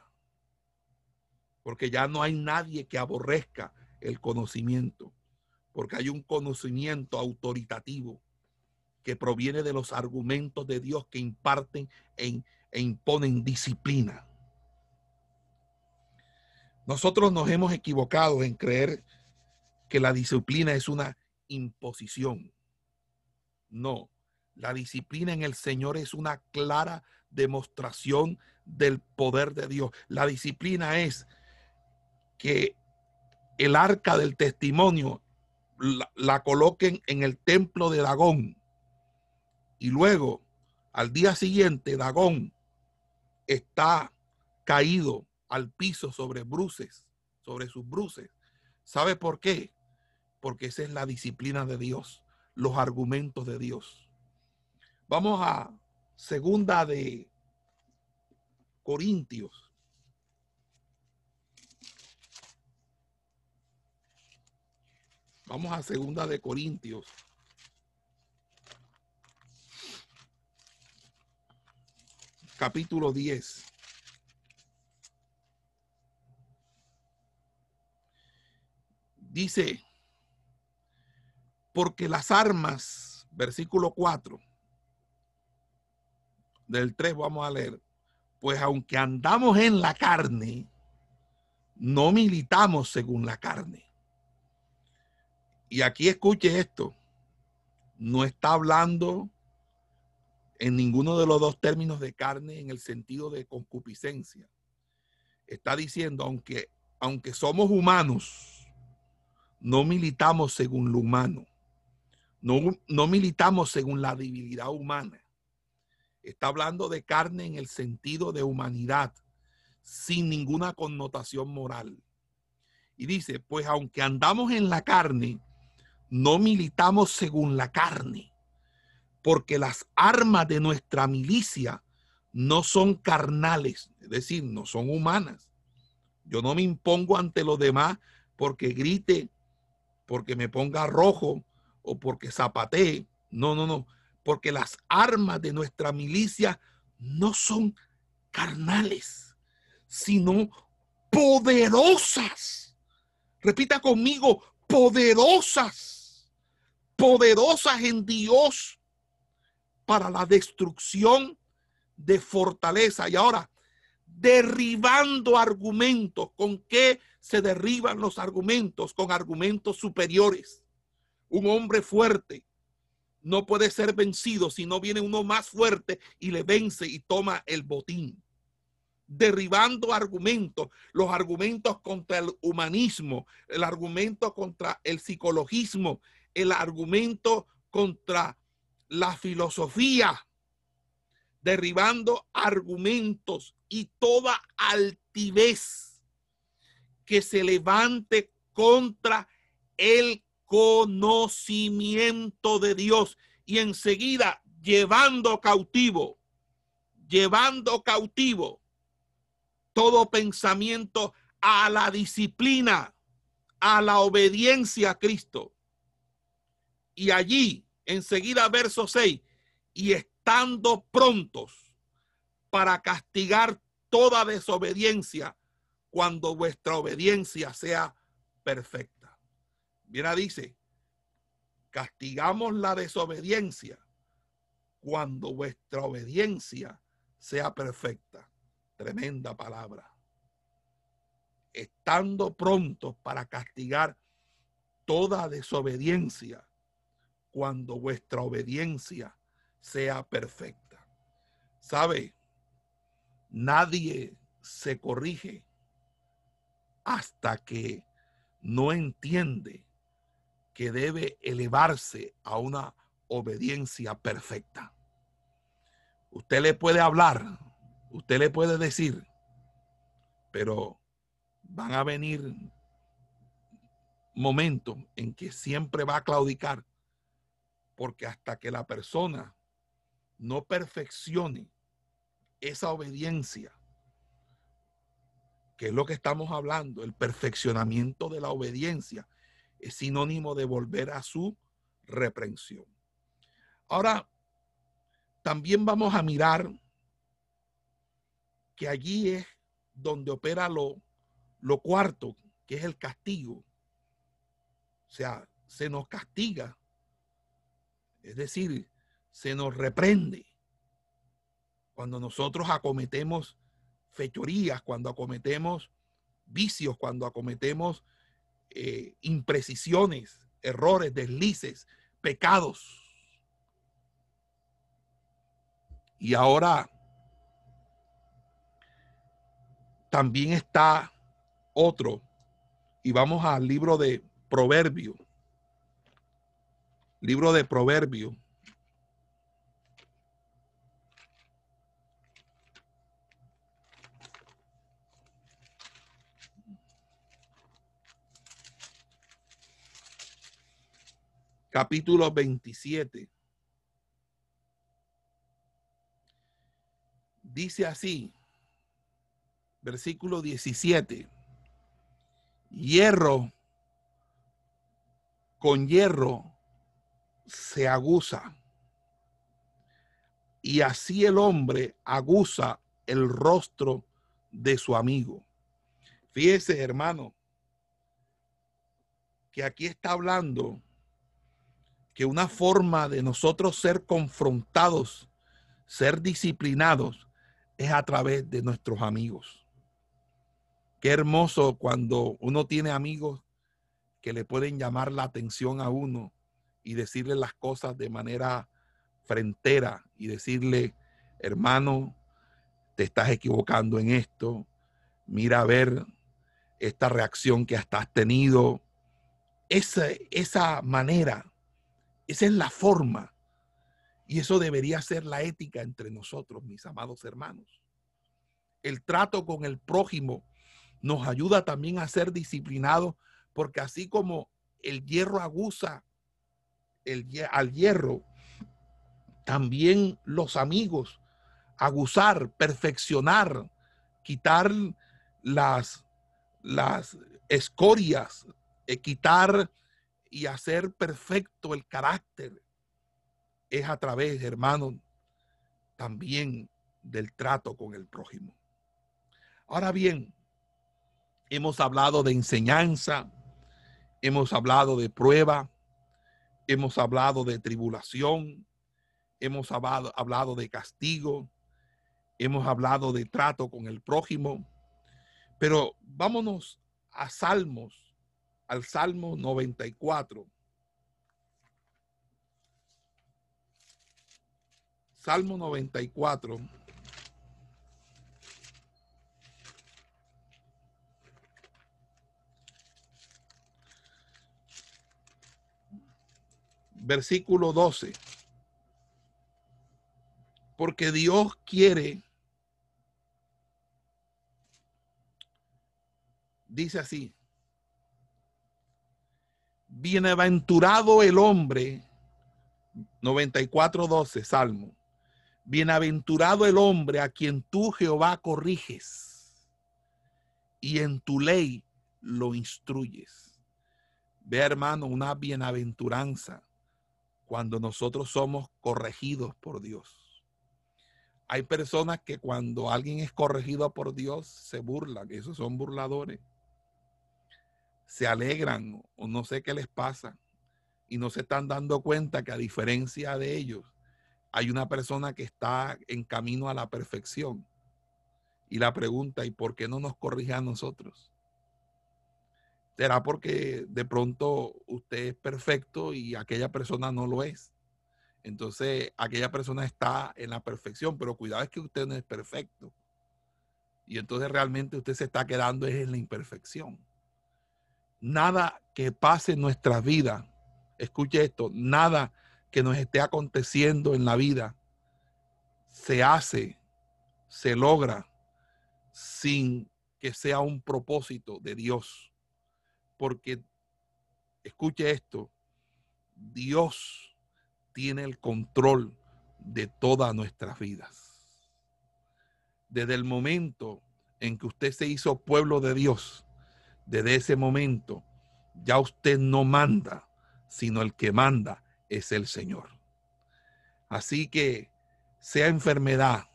A: Porque ya no hay nadie que aborrezca el conocimiento porque hay un conocimiento autoritativo que proviene de los argumentos de Dios que imparten e, imponen disciplina. Nosotros nos hemos equivocado en creer que la disciplina es una imposición. No, la disciplina en el Señor es una clara demostración del poder de Dios. La disciplina es que el arca del testimonio la, coloquen en el templo de Dagón. Y luego, al día siguiente, Dagón está caído al piso sobre bruces, sobre sus bruces. ¿Sabe por qué? Porque esa es la disciplina de Dios, los argumentos de Dios. Vamos a segunda de Corintios Vamos a segunda de Corintios. Capítulo 10. Dice, porque las armas, versículo 4 del 3 vamos a leer, pues aunque andamos en la carne, no militamos según la carne y aquí escuche esto, no está hablando en ninguno de los dos términos de carne en el sentido de concupiscencia. Está diciendo, aunque, aunque somos humanos, no militamos según lo humano. No, no militamos según la debilidad humana. Está hablando de carne en el sentido de humanidad, sin ninguna connotación moral. Y dice, pues aunque andamos en la carne, no militamos según la carne, porque las armas de nuestra milicia no son carnales, es decir, no son humanas. Yo no me impongo ante los demás porque grite, porque me ponga rojo o porque zapatee. No, no, no. Porque las armas de nuestra milicia no son carnales, sino poderosas. Repita conmigo, poderosas. Poderosas en Dios para la destrucción de fortaleza. Y ahora, derribando argumentos. ¿Con qué se derriban los argumentos? Con argumentos superiores. Un hombre fuerte no puede ser vencido si no viene uno más fuerte y le vence y toma el botín. Derribando argumentos, los argumentos contra el humanismo, el argumento contra el psicologismo, el argumento contra la filosofía, derribando argumentos y toda altivez que se levante contra el conocimiento de Dios y enseguida llevando cautivo, llevando cautivo todo pensamiento a la disciplina, a la obediencia a Cristo. Y allí, enseguida, verso 6, y estando prontos para castigar toda desobediencia cuando vuestra obediencia sea perfecta. Mira, dice, castigamos la desobediencia cuando vuestra obediencia sea perfecta. Tremenda palabra. Estando prontos para castigar toda desobediencia cuando vuestra obediencia sea perfecta. ¿Sabe? Nadie se corrige hasta que no entiende que debe elevarse a una obediencia perfecta. Usted le puede hablar, usted le puede decir, pero van a venir momentos en que siempre va a claudicar, porque hasta que la persona no perfeccione esa obediencia, que es lo que estamos hablando, el perfeccionamiento de la obediencia, es sinónimo de volver a su reprensión. Ahora, también vamos a mirar que allí es donde opera lo, lo cuarto, que es el castigo. O sea, se nos castiga. Es decir, se nos reprende. Cuando nosotros acometemos fechorías, cuando acometemos vicios, cuando acometemos eh, imprecisiones, errores, deslices, pecados. Y ahora también está otro, y vamos al libro de Proverbio, libro de Proverbio, capítulo 27. Dice así, versículo 17, hierro con hierro se aguza y así el hombre aguza el rostro de su amigo. Fíjese, hermano, que aquí está hablando que una forma de nosotros ser confrontados, ser disciplinados, es a través de nuestros amigos. Qué hermoso cuando uno tiene amigos que le pueden llamar la atención a uno y decirle las cosas de manera frentera y decirle, hermano, te estás equivocando en esto, mira a ver esta reacción que hasta has tenido, esa, esa manera, esa es la forma. Y eso debería ser la ética entre nosotros, mis amados hermanos. El trato con el prójimo nos ayuda también a ser disciplinados, porque así como el hierro aguza el, al hierro, también los amigos, aguzar, perfeccionar, quitar las, las escorias, eh, quitar y hacer perfecto el carácter, es a través, hermano, también del trato con el prójimo. Ahora bien, hemos hablado de enseñanza, hemos hablado de prueba, hemos hablado de tribulación, hemos hablado, hablado de castigo, hemos hablado de trato con el prójimo, pero vámonos a Salmos, al Salmo 94. Salmo 94. Versículo 12 porque Dios quiere, dice así, bienaventurado el hombre, 94.12, Salmo, bienaventurado el hombre a quien tú Jehová corriges y en tu ley lo instruyes. Ve hermano, una bienaventuranza cuando nosotros somos corregidos por Dios. Hay personas que cuando alguien es corregido por Dios se burlan, esos son burladores. Se alegran o no sé qué les pasa y no se están dando cuenta que a diferencia de ellos, hay una persona que está en camino a la perfección. Y la pregunta, ¿y por qué no nos corrige a nosotros? ¿Será porque de pronto usted es perfecto y aquella persona no lo es? Entonces, aquella persona está en la perfección, pero cuidado es que usted no es perfecto. Y entonces realmente usted se está quedando en la imperfección. Nada que pase en nuestra vida, escuche esto, nada que nos esté aconteciendo en la vida se hace, se logra sin que sea un propósito de Dios. Porque, escuche esto, Dios tiene el control de todas nuestras vidas. Desde el momento en que usted se hizo pueblo de Dios, desde ese momento ya usted no manda, sino el que manda es el Señor. Así que sea enfermedad,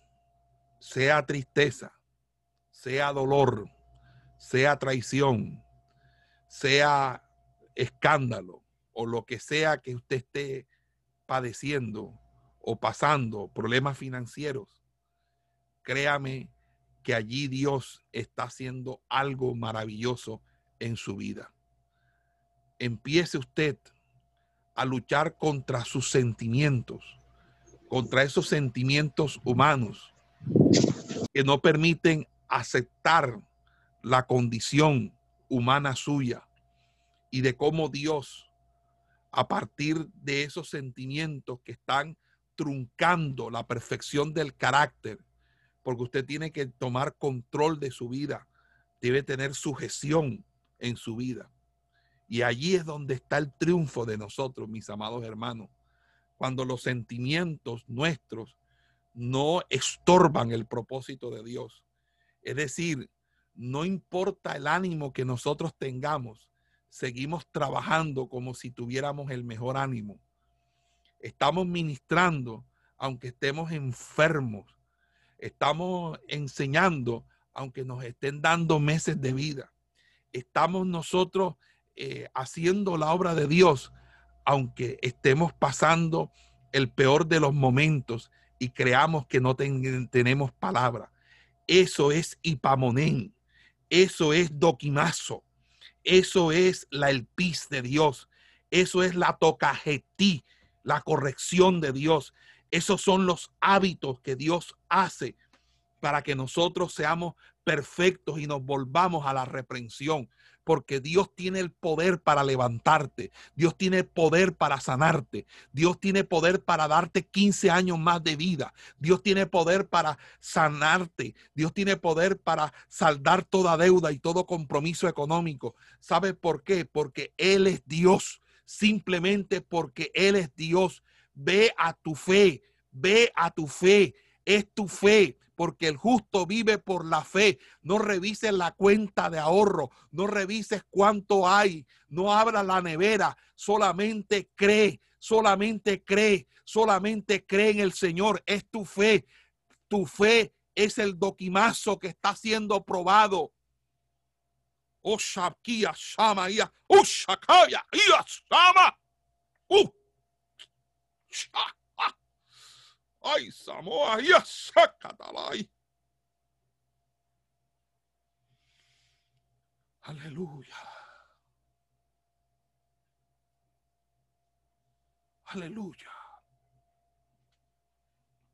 A: sea tristeza, sea dolor, sea traición, sea escándalo o lo que sea que usted esté padeciendo o pasando problemas financieros, créame que allí Dios está haciendo algo maravilloso en su vida. Empiece usted a luchar contra sus sentimientos, contra esos sentimientos humanos que no permiten aceptar la condición humana suya y de cómo Dios a partir de esos sentimientos que están truncando la perfección del carácter, porque usted tiene que tomar control de su vida, debe tener sujeción en su vida. Y allí es donde está el triunfo de nosotros, mis amados hermanos, cuando los sentimientos nuestros no estorban el propósito de Dios. Es decir, no importa el ánimo que nosotros tengamos, seguimos trabajando como si tuviéramos el mejor ánimo. Estamos ministrando aunque estemos enfermos. Estamos enseñando aunque nos estén dando meses de vida. Estamos nosotros eh, haciendo la obra de Dios aunque estemos pasando el peor de los momentos y creamos que no tenemos palabra. Eso es hipamonén. Eso es doquimazo. Eso es la elpis de Dios. Eso es la tocajetí, la corrección de Dios. Esos son los hábitos que Dios hace para que nosotros seamos perfectos y nos volvamos a la reprensión porque Dios tiene el poder para levantarte, Dios tiene poder para sanarte, Dios tiene poder para darte 15 años más de vida, Dios tiene poder para sanarte, Dios tiene poder para saldar toda deuda y todo compromiso económico. ¿Sabes por qué? Porque Él es Dios, simplemente porque Él es Dios. Ve a tu fe, ve a tu fe, es tu fe porque el justo vive por la fe. No revises la cuenta de ahorro, no revises cuánto hay, no abra la nevera, solamente cree, solamente cree, solamente cree en el Señor. Es tu fe, tu fe es el doquimazo que está siendo probado. Oh, Shakia, Shama, oh, Shakaya, Shama. Uh. Ay, Samoa, ya ahí. Aleluya. Aleluya.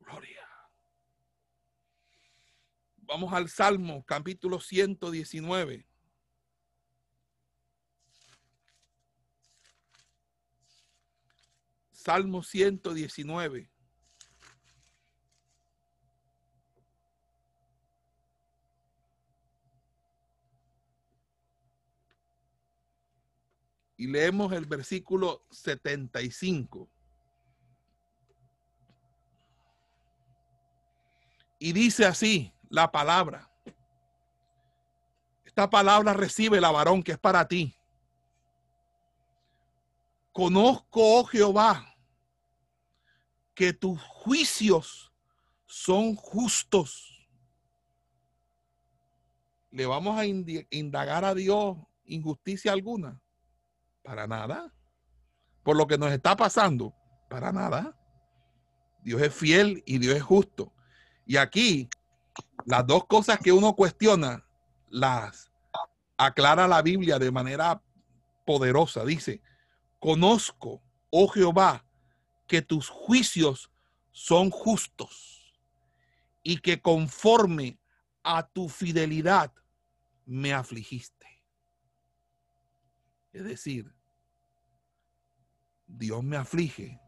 A: Gloria. Vamos al Salmo, capítulo 119. Salmo 119. Leemos el versículo 75. Y dice así la palabra. Esta palabra recibe la varón que es para ti. Conozco, oh Jehová, que tus juicios son justos. ¿Le vamos a indagar a Dios injusticia alguna? Para nada. Por lo que nos está pasando, para nada. Dios es fiel y Dios es justo. Y aquí, las dos cosas que uno cuestiona, las aclara la Biblia de manera poderosa. Dice, conozco, oh Jehová, que tus juicios son justos y que conforme a tu fidelidad me afligiste. Es decir, Dios me aflige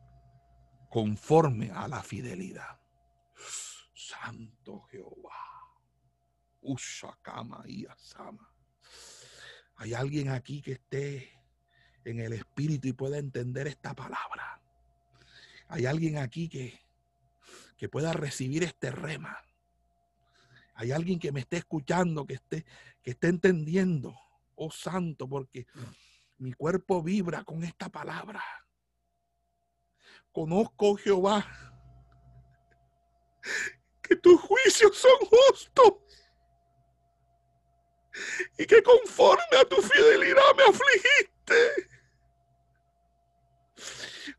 A: conforme a la fidelidad. Santo Jehová. Ushakama y Asama. Hay alguien aquí que esté en el espíritu y pueda entender esta palabra. Hay alguien aquí que, que pueda recibir este rema. Hay alguien que me esté escuchando, que esté, que esté entendiendo. Oh santo, porque mi cuerpo vibra con esta palabra. Conozco, Jehová, que tus juicios son justos y que conforme a tu fidelidad me afligiste.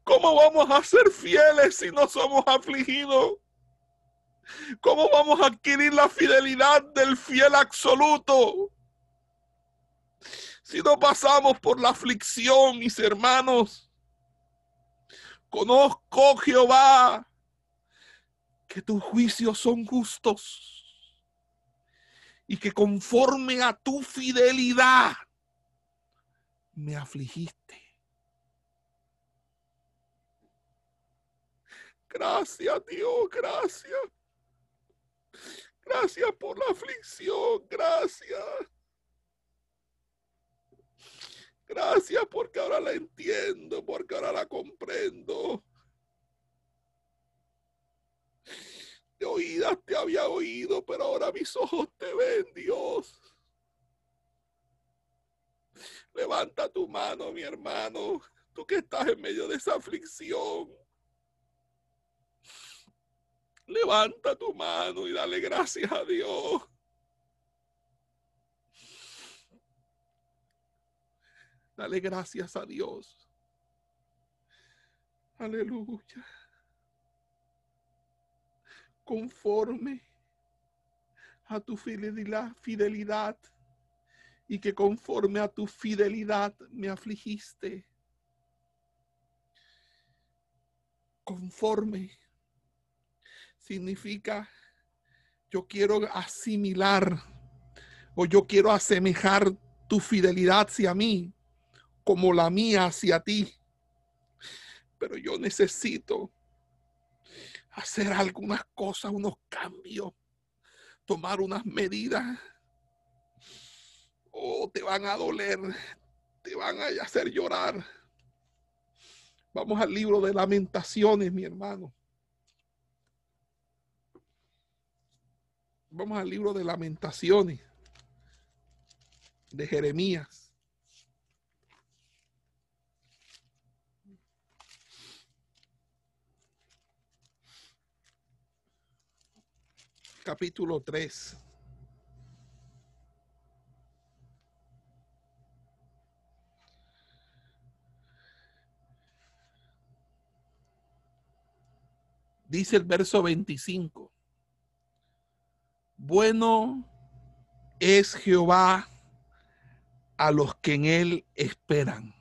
A: ¿Cómo vamos a ser fieles si no somos afligidos? ¿Cómo vamos a adquirir la fidelidad del fiel absoluto? Si no pasamos por la aflicción, mis hermanos. Conozco, Jehová, que tus juicios son justos y que conforme a tu fidelidad me afligiste. Gracias, Dios, gracias. Gracias por la aflicción, gracias. Gracias porque ahora la entiendo, porque ahora la comprendo. De oídas te había oído, pero ahora mis ojos te ven, Dios. Levanta tu mano, mi hermano, tú que estás en medio de esa aflicción. Levanta tu mano y dale gracias a Dios. Dale gracias a Dios. Aleluya. Conforme a tu fidelidad, y que conforme a tu fidelidad me afligiste. Conforme significa yo quiero asimilar o yo quiero asemejar tu fidelidad hacia mí como la mía hacia ti. Pero yo necesito hacer algunas cosas, unos cambios, tomar unas medidas. O oh, te van a doler, te van a hacer llorar. Vamos al libro de lamentaciones, mi hermano. Vamos al libro de lamentaciones de Jeremías. Capítulo 3. Dice el verso 25. Bueno es Jehová a los que en Él esperan,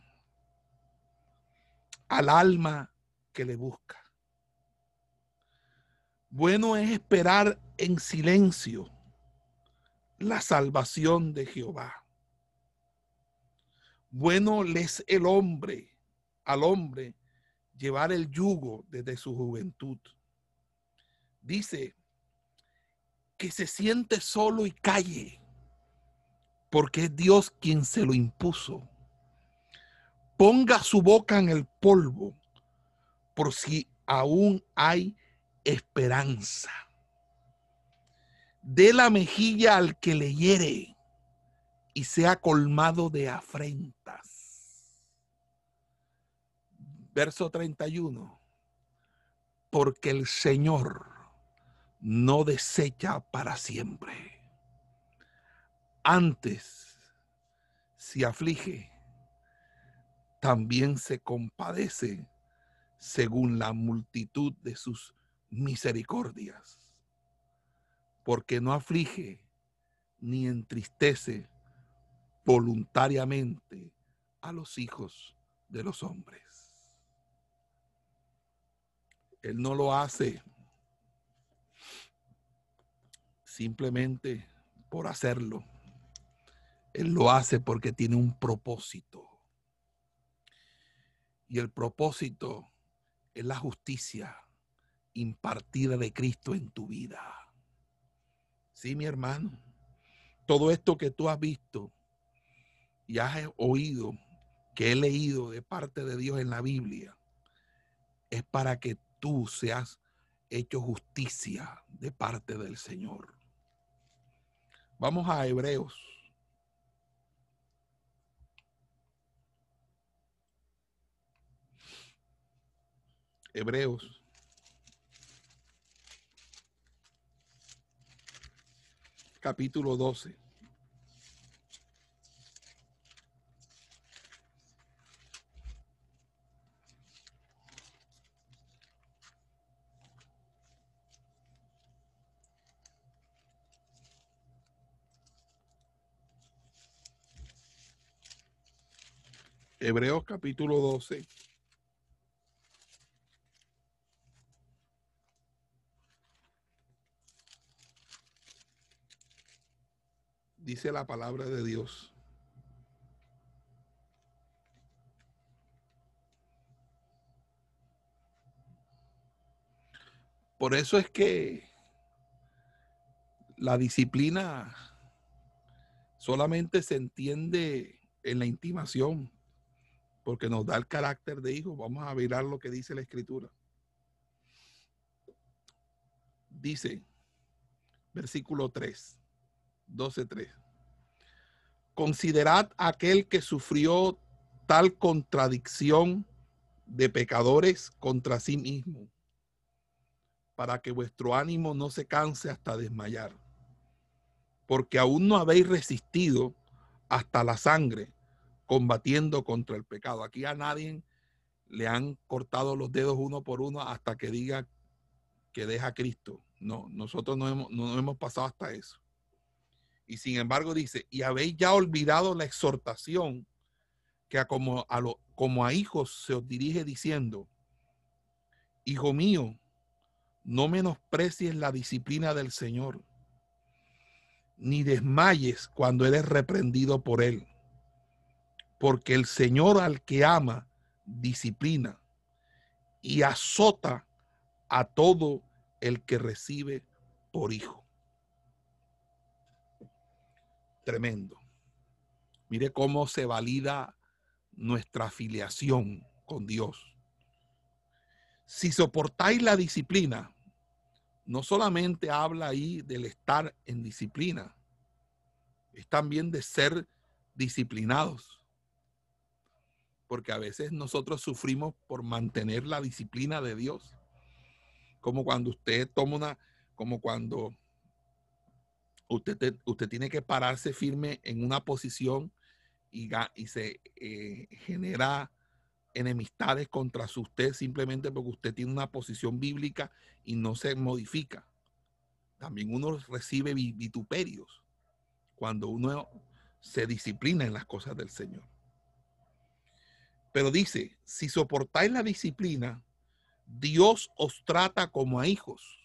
A: al alma que le busca. Bueno es esperar en silencio la salvación de Jehová. Bueno es el hombre, al hombre, llevar el yugo desde su juventud. Dice que se siente solo y calle porque es Dios quien se lo impuso. Ponga su boca en el polvo por si aún hay esperanza. Dé la mejilla al que le hiere y sea colmado de afrentas. Verso 31. Porque el Señor no desecha para siempre antes si aflige, también se compadece según la multitud de sus misericordias, porque no aflige ni entristece voluntariamente a los hijos de los hombres. Él no lo hace simplemente por hacerlo él lo hace porque tiene un propósito. Y el propósito es la justicia impartida de Cristo en tu vida. Sí, mi hermano. Todo esto que tú has visto y has oído, que he leído de parte de Dios en la Biblia, es para que tú seas hecho justicia de parte del Señor. Vamos a Hebreos Hebreos. Capítulo 12. Hebreos capítulo 12. Dice la palabra de Dios. Por eso es que la disciplina solamente se entiende en la intimación, porque nos da el carácter de hijo. Vamos a mirar lo que dice la escritura. Dice, versículo 3. 12.3. Considerad aquel que sufrió tal contradicción de pecadores contra sí mismo, para que vuestro ánimo no se canse hasta desmayar, porque aún no habéis resistido hasta la sangre combatiendo contra el pecado. Aquí a nadie le han cortado los dedos uno por uno hasta que diga que deja a Cristo. No, nosotros no hemos, no hemos pasado hasta eso. Y sin embargo dice, y habéis ya olvidado la exhortación que a como, a lo, como a hijos se os dirige diciendo, Hijo mío, no menosprecies la disciplina del Señor, ni desmayes cuando eres reprendido por Él, porque el Señor al que ama, disciplina y azota a todo el que recibe por hijo. Tremendo. Mire cómo se valida nuestra afiliación con Dios. Si soportáis la disciplina, no solamente habla ahí del estar en disciplina, es también de ser disciplinados. Porque a veces nosotros sufrimos por mantener la disciplina de Dios. Como cuando usted toma una, como cuando usted, tiene que pararse firme en una posición y, y se eh, genera enemistades contra usted simplemente porque usted tiene una posición bíblica y no se modifica. También uno recibe vituperios cuando uno se disciplina en las cosas del Señor. Pero dice, si soportáis la disciplina, Dios os trata como a hijos.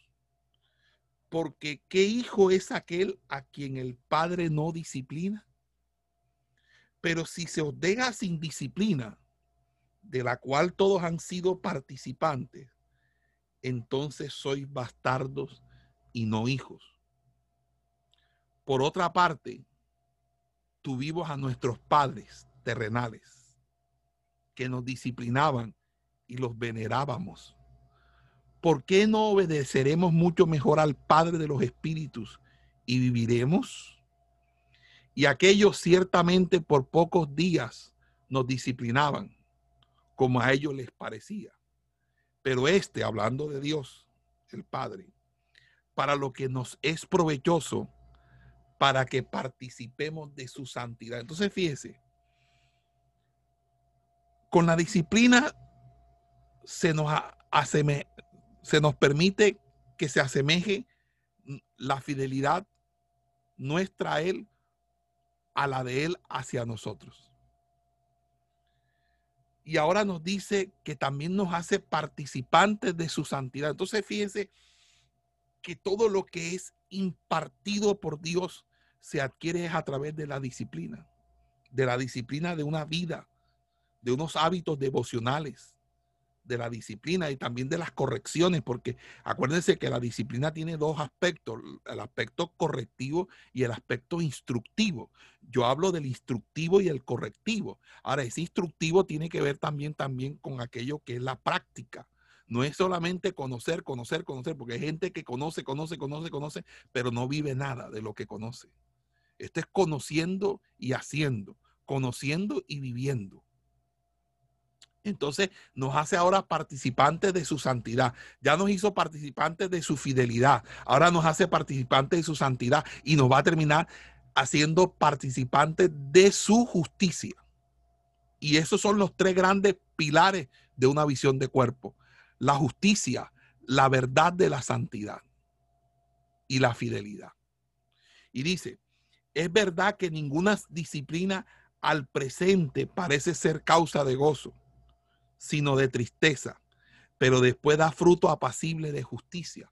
A: Porque ¿qué hijo es aquel a quien el Padre no disciplina? Pero si se os deja sin disciplina, de la cual todos han sido participantes, entonces sois bastardos y no hijos. Por otra parte, tuvimos a nuestros padres terrenales que nos disciplinaban y los venerábamos. ¿Por qué no obedeceremos mucho mejor al Padre de los Espíritus y viviremos? Y aquellos ciertamente por pocos días nos disciplinaban como a ellos les parecía. Pero este, hablando de Dios, el Padre, para lo que nos es provechoso, para que participemos de su santidad. Entonces, fíjese, con la disciplina se nos, aseme, se nos permite que se asemeje la fidelidad nuestra a Él a la de Él hacia nosotros y ahora nos dice que también nos hace participantes de su santidad. Entonces fíjense que todo lo que es impartido por Dios se adquiere a través de la disciplina, de la disciplina de una vida, de unos hábitos devocionales, de la disciplina y también de las correcciones, porque acuérdense que la disciplina tiene dos aspectos, el aspecto correctivo y el aspecto instructivo. Yo hablo del instructivo y el correctivo. Ahora, ese instructivo tiene que ver también, también con aquello que es la práctica. No es solamente conocer, conocer, conocer, porque hay gente que conoce, conoce, conoce, conoce, pero no vive nada de lo que conoce. Esto es conociendo y haciendo, conociendo y viviendo. Entonces nos hace ahora participantes de su santidad. Ya nos hizo participantes de su fidelidad. Ahora nos hace participantes de su santidad y nos va a terminar haciendo participantes de su justicia. Y esos son los tres grandes pilares de una visión de cuerpo. La justicia, la verdad de la santidad y la fidelidad. Y dice, es verdad que ninguna disciplina al presente parece ser causa de gozo sino de tristeza, pero después da fruto apacible de justicia,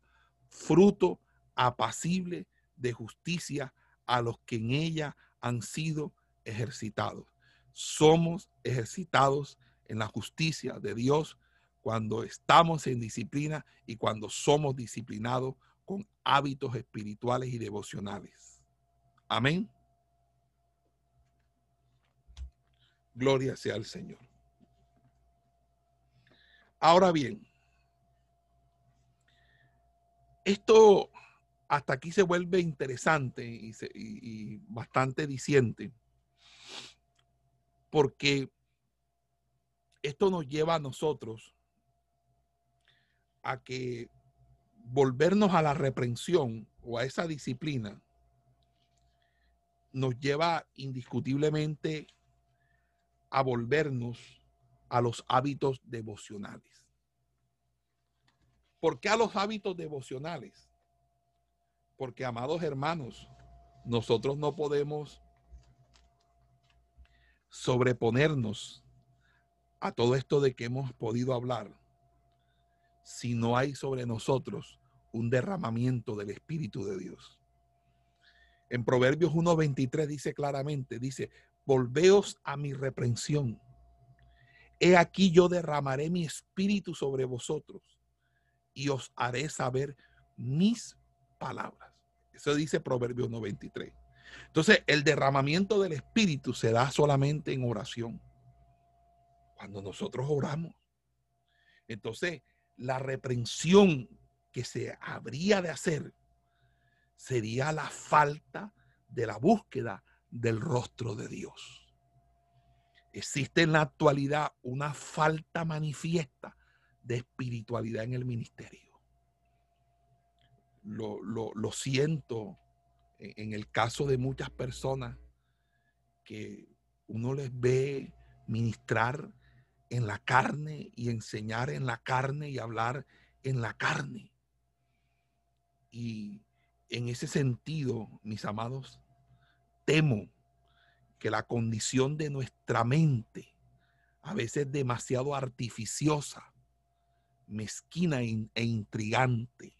A: fruto apacible de justicia a los que en ella han sido ejercitados. Somos ejercitados en la justicia de Dios cuando estamos en disciplina y cuando somos disciplinados con hábitos espirituales y devocionales. Amén. Gloria sea al Señor. Ahora bien, esto hasta aquí se vuelve interesante y, bastante diciente, porque esto nos lleva a nosotros a que volvernos a la reprensión o a esa disciplina nos lleva indiscutiblemente a volvernos a los hábitos devocionales. ¿Por qué a los hábitos devocionales? Porque, amados hermanos, nosotros no podemos sobreponernos a todo esto de que hemos podido hablar si no hay sobre nosotros un derramamiento del Espíritu de Dios. En Proverbios 1.23 dice claramente, dice, volveos a mi reprensión. He aquí yo derramaré mi espíritu sobre vosotros y os haré saber mis palabras. Eso dice Proverbios 1.23. Entonces, el derramamiento del espíritu se da solamente en oración. Cuando nosotros oramos. Entonces, la reprensión que se habría de hacer sería la falta de la búsqueda del rostro de Dios. Existe en la actualidad una falta manifiesta de espiritualidad en el ministerio. Lo, lo siento en el caso de muchas personas que uno les ve ministrar en la carne y enseñar en la carne y hablar en la carne. Y en ese sentido, mis amados, temo que la condición de nuestra mente, a veces demasiado artificiosa, mezquina e intrigante,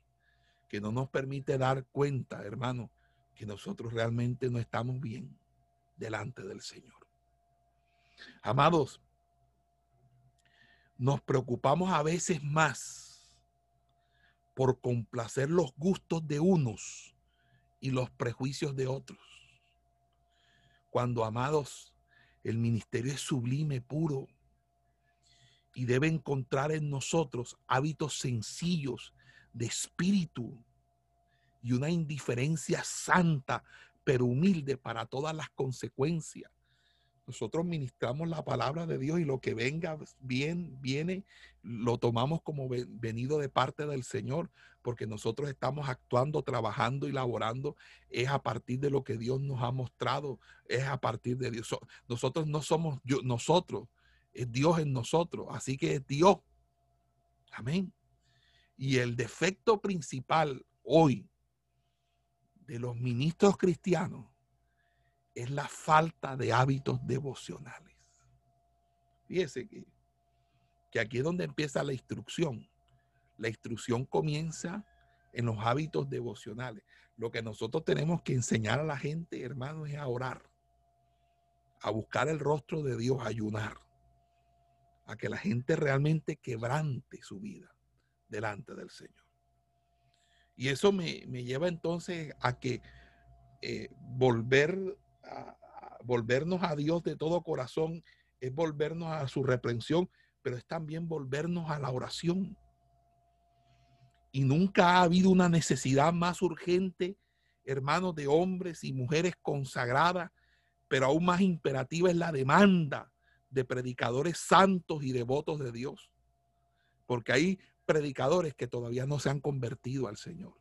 A: que no nos permite dar cuenta, hermano, que nosotros realmente no estamos bien delante del Señor. Amados, nos preocupamos a veces más por complacer los gustos de unos y los prejuicios de otros. Cuando, amados, el ministerio es sublime, puro, y debe encontrar en nosotros hábitos sencillos de espíritu y una indiferencia santa, pero humilde para todas las consecuencias. Nosotros ministramos la palabra de Dios y lo que venga bien, viene, lo tomamos como venido de parte del Señor, porque nosotros estamos actuando, trabajando y laborando, es a partir de lo que Dios nos ha mostrado, es a partir de Dios. Nosotros no somos nosotros, es Dios en nosotros, así que es Dios. Amén. Y el defecto principal hoy de los ministros cristianos es la falta de hábitos devocionales. Fíjese que, que aquí es donde empieza la instrucción. La instrucción comienza en los hábitos devocionales. Lo que nosotros tenemos que enseñar a la gente, hermanos, es a orar, a buscar el rostro de Dios, a ayunar, a que la gente realmente quebrante su vida delante del Señor. Y eso me, lleva entonces a que eh, volver volvernos a Dios de todo corazón, es volvernos a su reprensión, pero es también volvernos a la oración. Y nunca ha habido una necesidad más urgente, hermanos, de hombres y mujeres consagradas, pero aún más imperativa es la demanda de predicadores santos y devotos de Dios. Porque hay predicadores que todavía no se han convertido al Señor.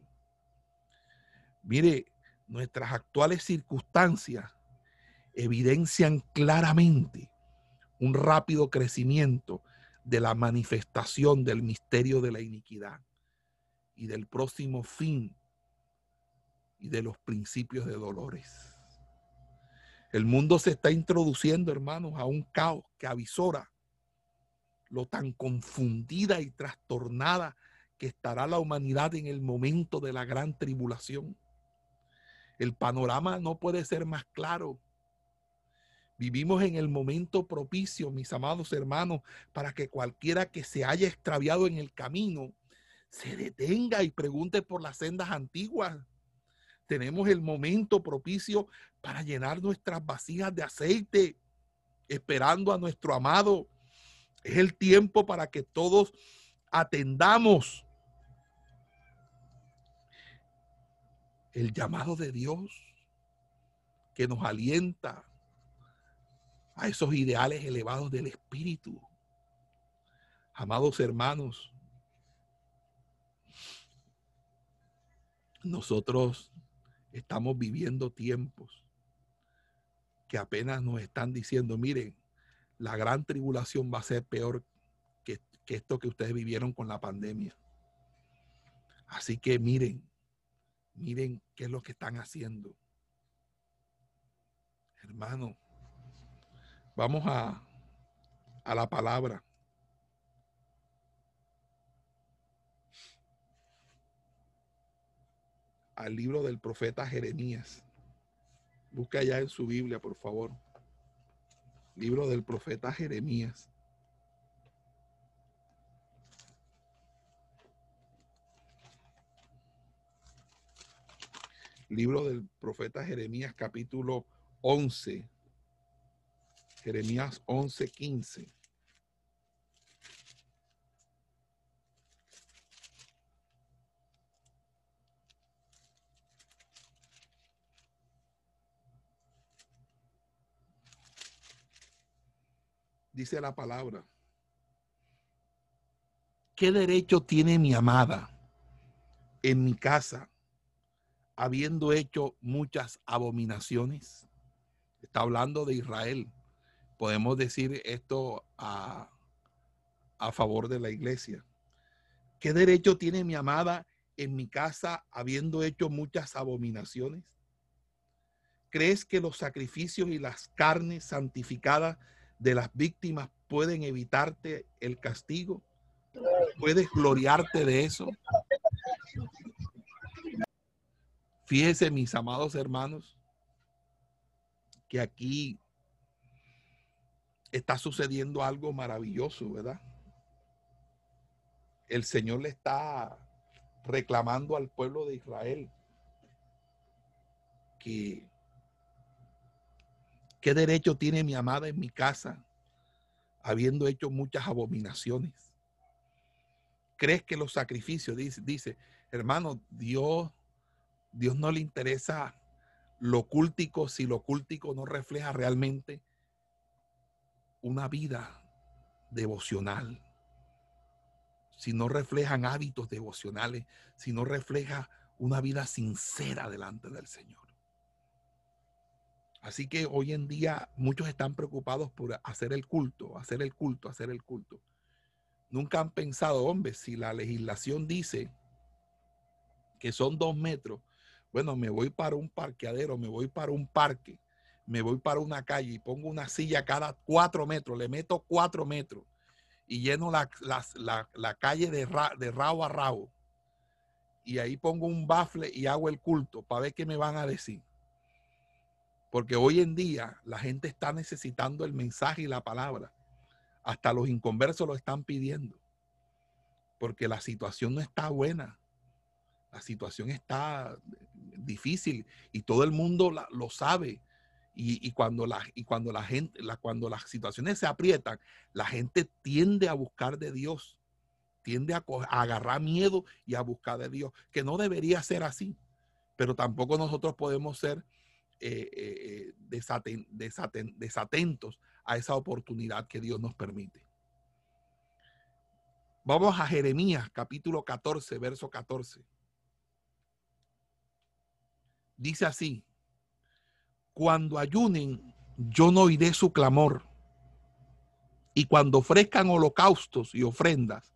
A: Mire, nuestras actuales circunstancias evidencian claramente un rápido crecimiento de la manifestación del misterio de la iniquidad y del próximo fin y de los principios de dolores. El mundo se está introduciendo, hermanos, a un caos que avisora lo tan confundida y trastornada que estará la humanidad en el momento de la gran tribulación. El panorama no puede ser más claro. Vivimos en el momento propicio, mis amados hermanos, para que cualquiera que se haya extraviado en el camino se detenga y pregunte por las sendas antiguas. Tenemos el momento propicio para llenar nuestras vasijas de aceite, esperando a nuestro amado. Es el tiempo para que todos atendamos el llamado de Dios que nos alienta a esos ideales elevados del Espíritu. Amados hermanos, nosotros estamos viviendo tiempos que apenas nos están diciendo, miren, la gran tribulación va a ser peor que, que esto que ustedes vivieron con la pandemia. Así que miren, Miren qué es lo que están haciendo. Hermano, vamos a, a la palabra. Al libro del profeta Jeremías. Busca allá en su Biblia, por favor. Libro del profeta Jeremías. Libro del profeta Jeremías, capítulo 11. Jeremías 11, 15. Dice la palabra. ¿Qué derecho tiene mi amada en mi casa, habiendo hecho muchas abominaciones? Está hablando de Israel. Podemos decir esto a, a favor de la iglesia. ¿Qué derecho tiene mi amada en mi casa, habiendo hecho muchas abominaciones? ¿Crees que los sacrificios y las carnes santificadas de las víctimas pueden evitarte el castigo? ¿Puedes gloriarte de eso? Fíjese, mis amados hermanos, que aquí está sucediendo algo maravilloso, ¿verdad? El Señor le está reclamando al pueblo de Israel que ¿Qué derecho tiene mi amada en mi casa, habiendo hecho muchas abominaciones? ¿Crees que los sacrificios, dice, dice hermano, Dios, Dios no le interesa lo cultico si lo cultico no refleja realmente una vida devocional, si no reflejan hábitos devocionales, si no refleja una vida sincera delante del Señor. Así que hoy en día muchos están preocupados por hacer el culto, hacer el culto, hacer el culto. Nunca han pensado, hombre, si la legislación dice que son dos metros, bueno, me voy para un parqueadero, me voy para un parque, me voy para una calle y pongo una silla cada cuatro metros, le meto cuatro metros y lleno la, calle de, de rabo a rabo. Y ahí pongo un bafle y hago el culto para ver qué me van a decir. Porque hoy en día la gente está necesitando el mensaje y la palabra. Hasta los inconversos lo están pidiendo. Porque la situación no está buena. La situación está difícil y todo el mundo lo sabe. Y, cuando la, y cuando gente, cuando las situaciones se aprietan, la gente tiende a buscar de Dios, tiende a, a agarrar miedo y a buscar de Dios, que no debería ser así. Pero tampoco nosotros podemos ser eh, eh, desatentos a esa oportunidad que Dios nos permite. Vamos a Jeremías capítulo 14, verso 14. Dice así, cuando ayunen, yo no oiré su clamor. Y cuando ofrezcan holocaustos y ofrendas,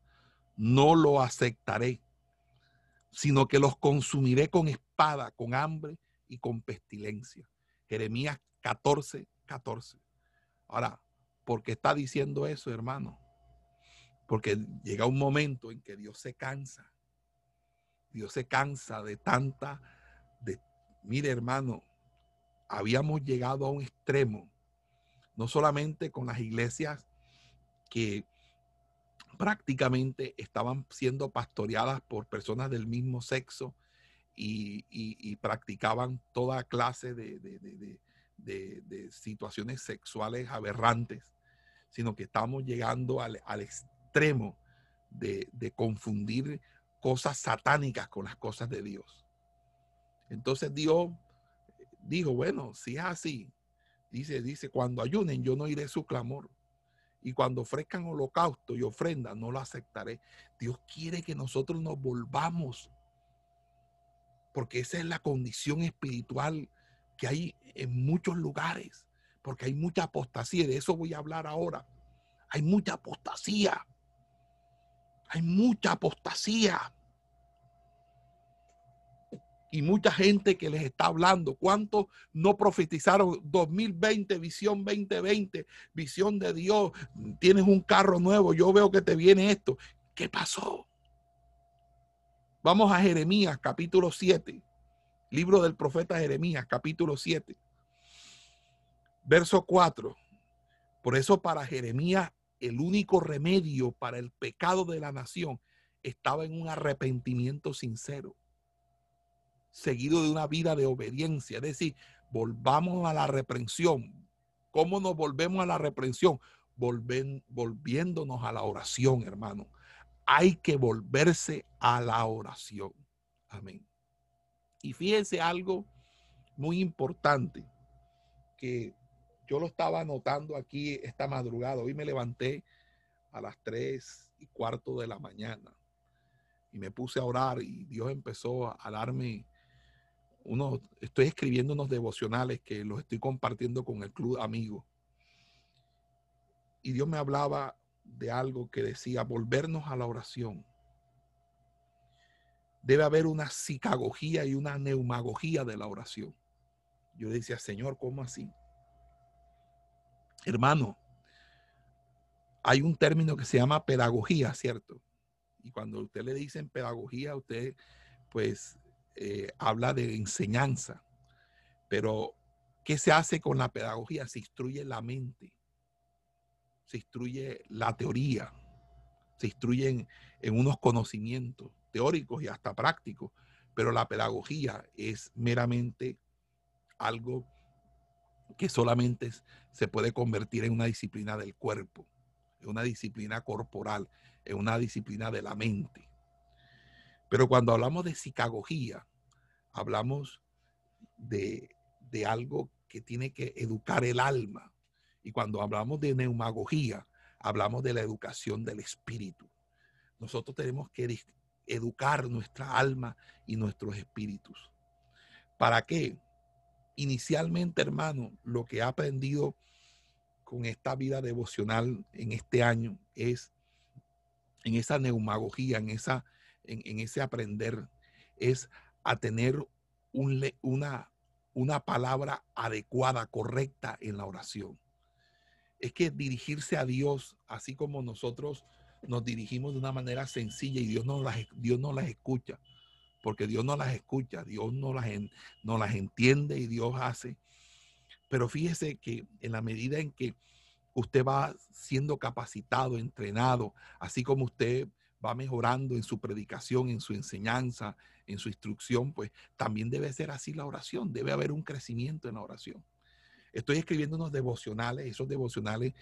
A: no lo aceptaré, sino que los consumiré con espada, con hambre y con pestilencia. Jeremías 14, 14. Ahora, ¿por qué está diciendo eso, hermano? Porque llega un momento en que Dios se cansa. Dios se cansa de tanta, de, mire hermano, habíamos llegado a un extremo, no solamente con las iglesias que prácticamente estaban siendo pastoreadas por personas del mismo sexo, y, practicaban toda clase de, situaciones sexuales aberrantes, sino que estamos llegando al, extremo de, confundir cosas satánicas con las cosas de Dios. Entonces Dios dijo, bueno, si es así, dice, dice, cuando ayunen yo no iré su clamor. Y cuando ofrezcan holocausto y ofrenda, no lo aceptaré. Dios quiere que nosotros nos volvamos porque esa es la condición espiritual que hay en muchos lugares, porque hay mucha apostasía, de eso voy a hablar ahora. Hay mucha apostasía. Hay mucha apostasía. Y mucha gente que les está hablando. ¿Cuántos no profetizaron 2020, visión 2020, visión de Dios? Tienes un carro nuevo, yo veo que te viene esto. ¿Qué pasó? Vamos a Jeremías capítulo 7. Libro del profeta Jeremías, capítulo 7, verso 4. Por eso para Jeremías el único remedio para el pecado de la nación estaba en un arrepentimiento sincero, seguido de una vida de obediencia. Es decir, volvamos a la reprensión. ¿Cómo nos volvemos a la reprensión? volviéndonos a la oración, hermano. Hay que volverse a la oración. Amén. Y fíjense algo muy importante que yo lo estaba anotando aquí esta madrugada. Hoy me levanté a las tres y cuarto de la mañana y me puse a orar y Dios empezó a darme unos, estoy escribiendo unos devocionales que los estoy compartiendo con el club amigo. Y Dios me hablaba de algo que decía, volvernos a la oración. Debe haber una psicagogía y una neumagogía de la oración. Yo decía, Señor, ¿cómo así? Hermano, hay un término que se llama pedagogía, ¿cierto? Y cuando usted le dicen pedagogía, usted pues eh, habla de enseñanza. Pero, ¿qué se hace con la pedagogía? Se instruye la mente, se instruye la teoría, se instruyen en unos conocimientos teóricos y hasta prácticos, pero la pedagogía es meramente algo que solamente se puede convertir en una disciplina del cuerpo, en una disciplina corporal, en una disciplina de la mente. Pero cuando hablamos de psicagogía, hablamos de, de algo que tiene que educar el alma. Y cuando hablamos de neumagogía, hablamos de la educación del espíritu. Nosotros tenemos que educar nuestra alma y nuestros espíritus. ¿Para qué? inicialmente, hermano, lo que he aprendido con esta vida devocional en este año es en esa neumagogía, en, esa, en, ese aprender, es a tener un, una, una palabra adecuada, correcta en la oración. Es que dirigirse a Dios, así como nosotros nos dirigimos de una manera sencilla y Dios nos las, Dios las escucha porque Dios no las escucha, Dios no las, no las entiende y Dios hace. Pero fíjese que en la medida en que usted va siendo capacitado, entrenado, así como usted va mejorando en su predicación, en su enseñanza, en su instrucción, pues también debe ser así la oración, debe haber un crecimiento en la oración. Estoy escribiendo unos devocionales, esos devocionales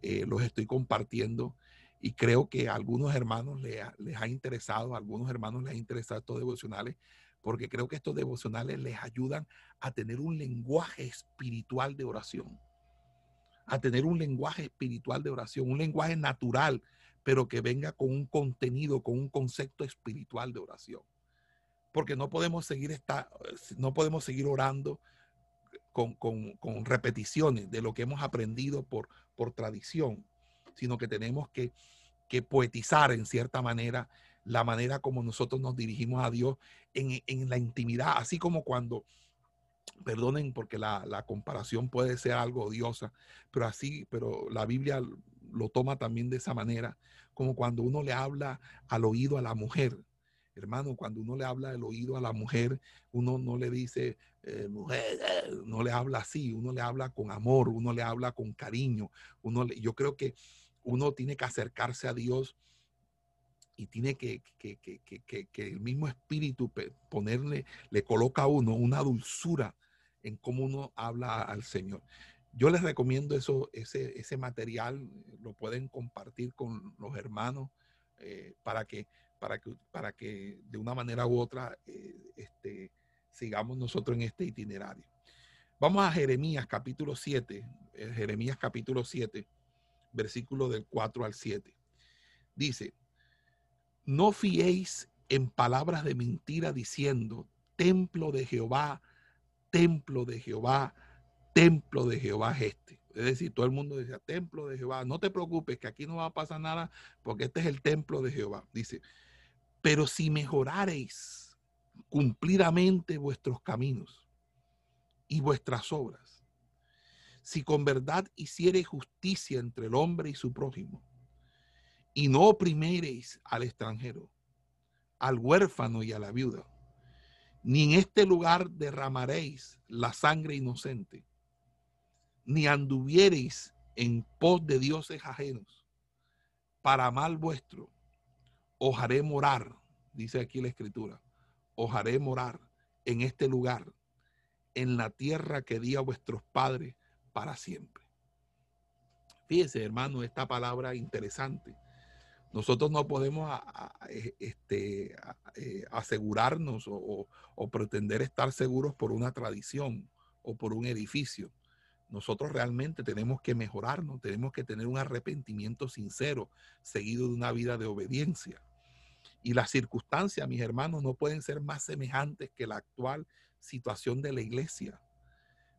A: eh, los estoy compartiendo y creo que a algunos hermanos les ha, interesado, a algunos hermanos les ha interesado estos devocionales, porque creo que estos devocionales les ayudan a tener un lenguaje espiritual de oración, a tener un lenguaje espiritual de oración, un lenguaje natural, pero que venga con un contenido, con un concepto espiritual de oración. Porque no podemos seguir, esta, no podemos seguir orando con, con, con repeticiones de lo que hemos aprendido por, por tradición sino que tenemos que, poetizar en cierta manera la manera como nosotros nos dirigimos a Dios en, la intimidad, así como cuando, perdonen porque la, la, comparación puede ser algo odiosa, pero así, pero la Biblia lo toma también de esa manera, como cuando uno le habla al oído a la mujer. Hermano, cuando uno le habla al oído a la mujer, uno no le dice, eh, mujer, eh", no le habla así, uno le habla con amor, uno le habla con cariño. Uno yo creo que uno tiene que acercarse a Dios y tiene que, que, el mismo espíritu ponerle, le coloca a uno una dulzura en cómo uno habla al Señor. Yo les recomiendo eso, ese, ese material, lo pueden compartir con los hermanos eh, para, que, para, que, para que de una manera u otra eh, este, sigamos nosotros en este itinerario. Vamos a Jeremías capítulo 7, eh, Jeremías capítulo 7 versículo del 4 al 7. Dice, no fiéis en palabras de mentira diciendo, templo de Jehová, templo de Jehová, templo de Jehová es este. Es decir, todo el mundo decía, templo de Jehová, no te preocupes que aquí no va a pasar nada porque este es el templo de Jehová. Dice, pero si mejorareis cumplidamente vuestros caminos y vuestras obras, si con verdad hiciereis justicia entre el hombre y su prójimo, y no oprimereis al extranjero, al huérfano y a la viuda, Ni en este lugar derramaréis la sangre inocente, ni anduviereis en pos de dioses ajenos, para mal vuestro, os morar, dice aquí la escritura, os haré morar en este lugar, en la tierra que di a vuestros padres para siempre. Fíjese, hermano, esta palabra interesante. Nosotros no podemos eh, este, eh, asegurarnos o, pretender estar seguros por una tradición o por un edificio. Nosotros realmente tenemos que mejorarnos, tenemos que tener un arrepentimiento sincero, seguido de una vida de obediencia. Y las circunstancias, mis hermanos, no pueden ser más semejantes que la actual situación de la iglesia.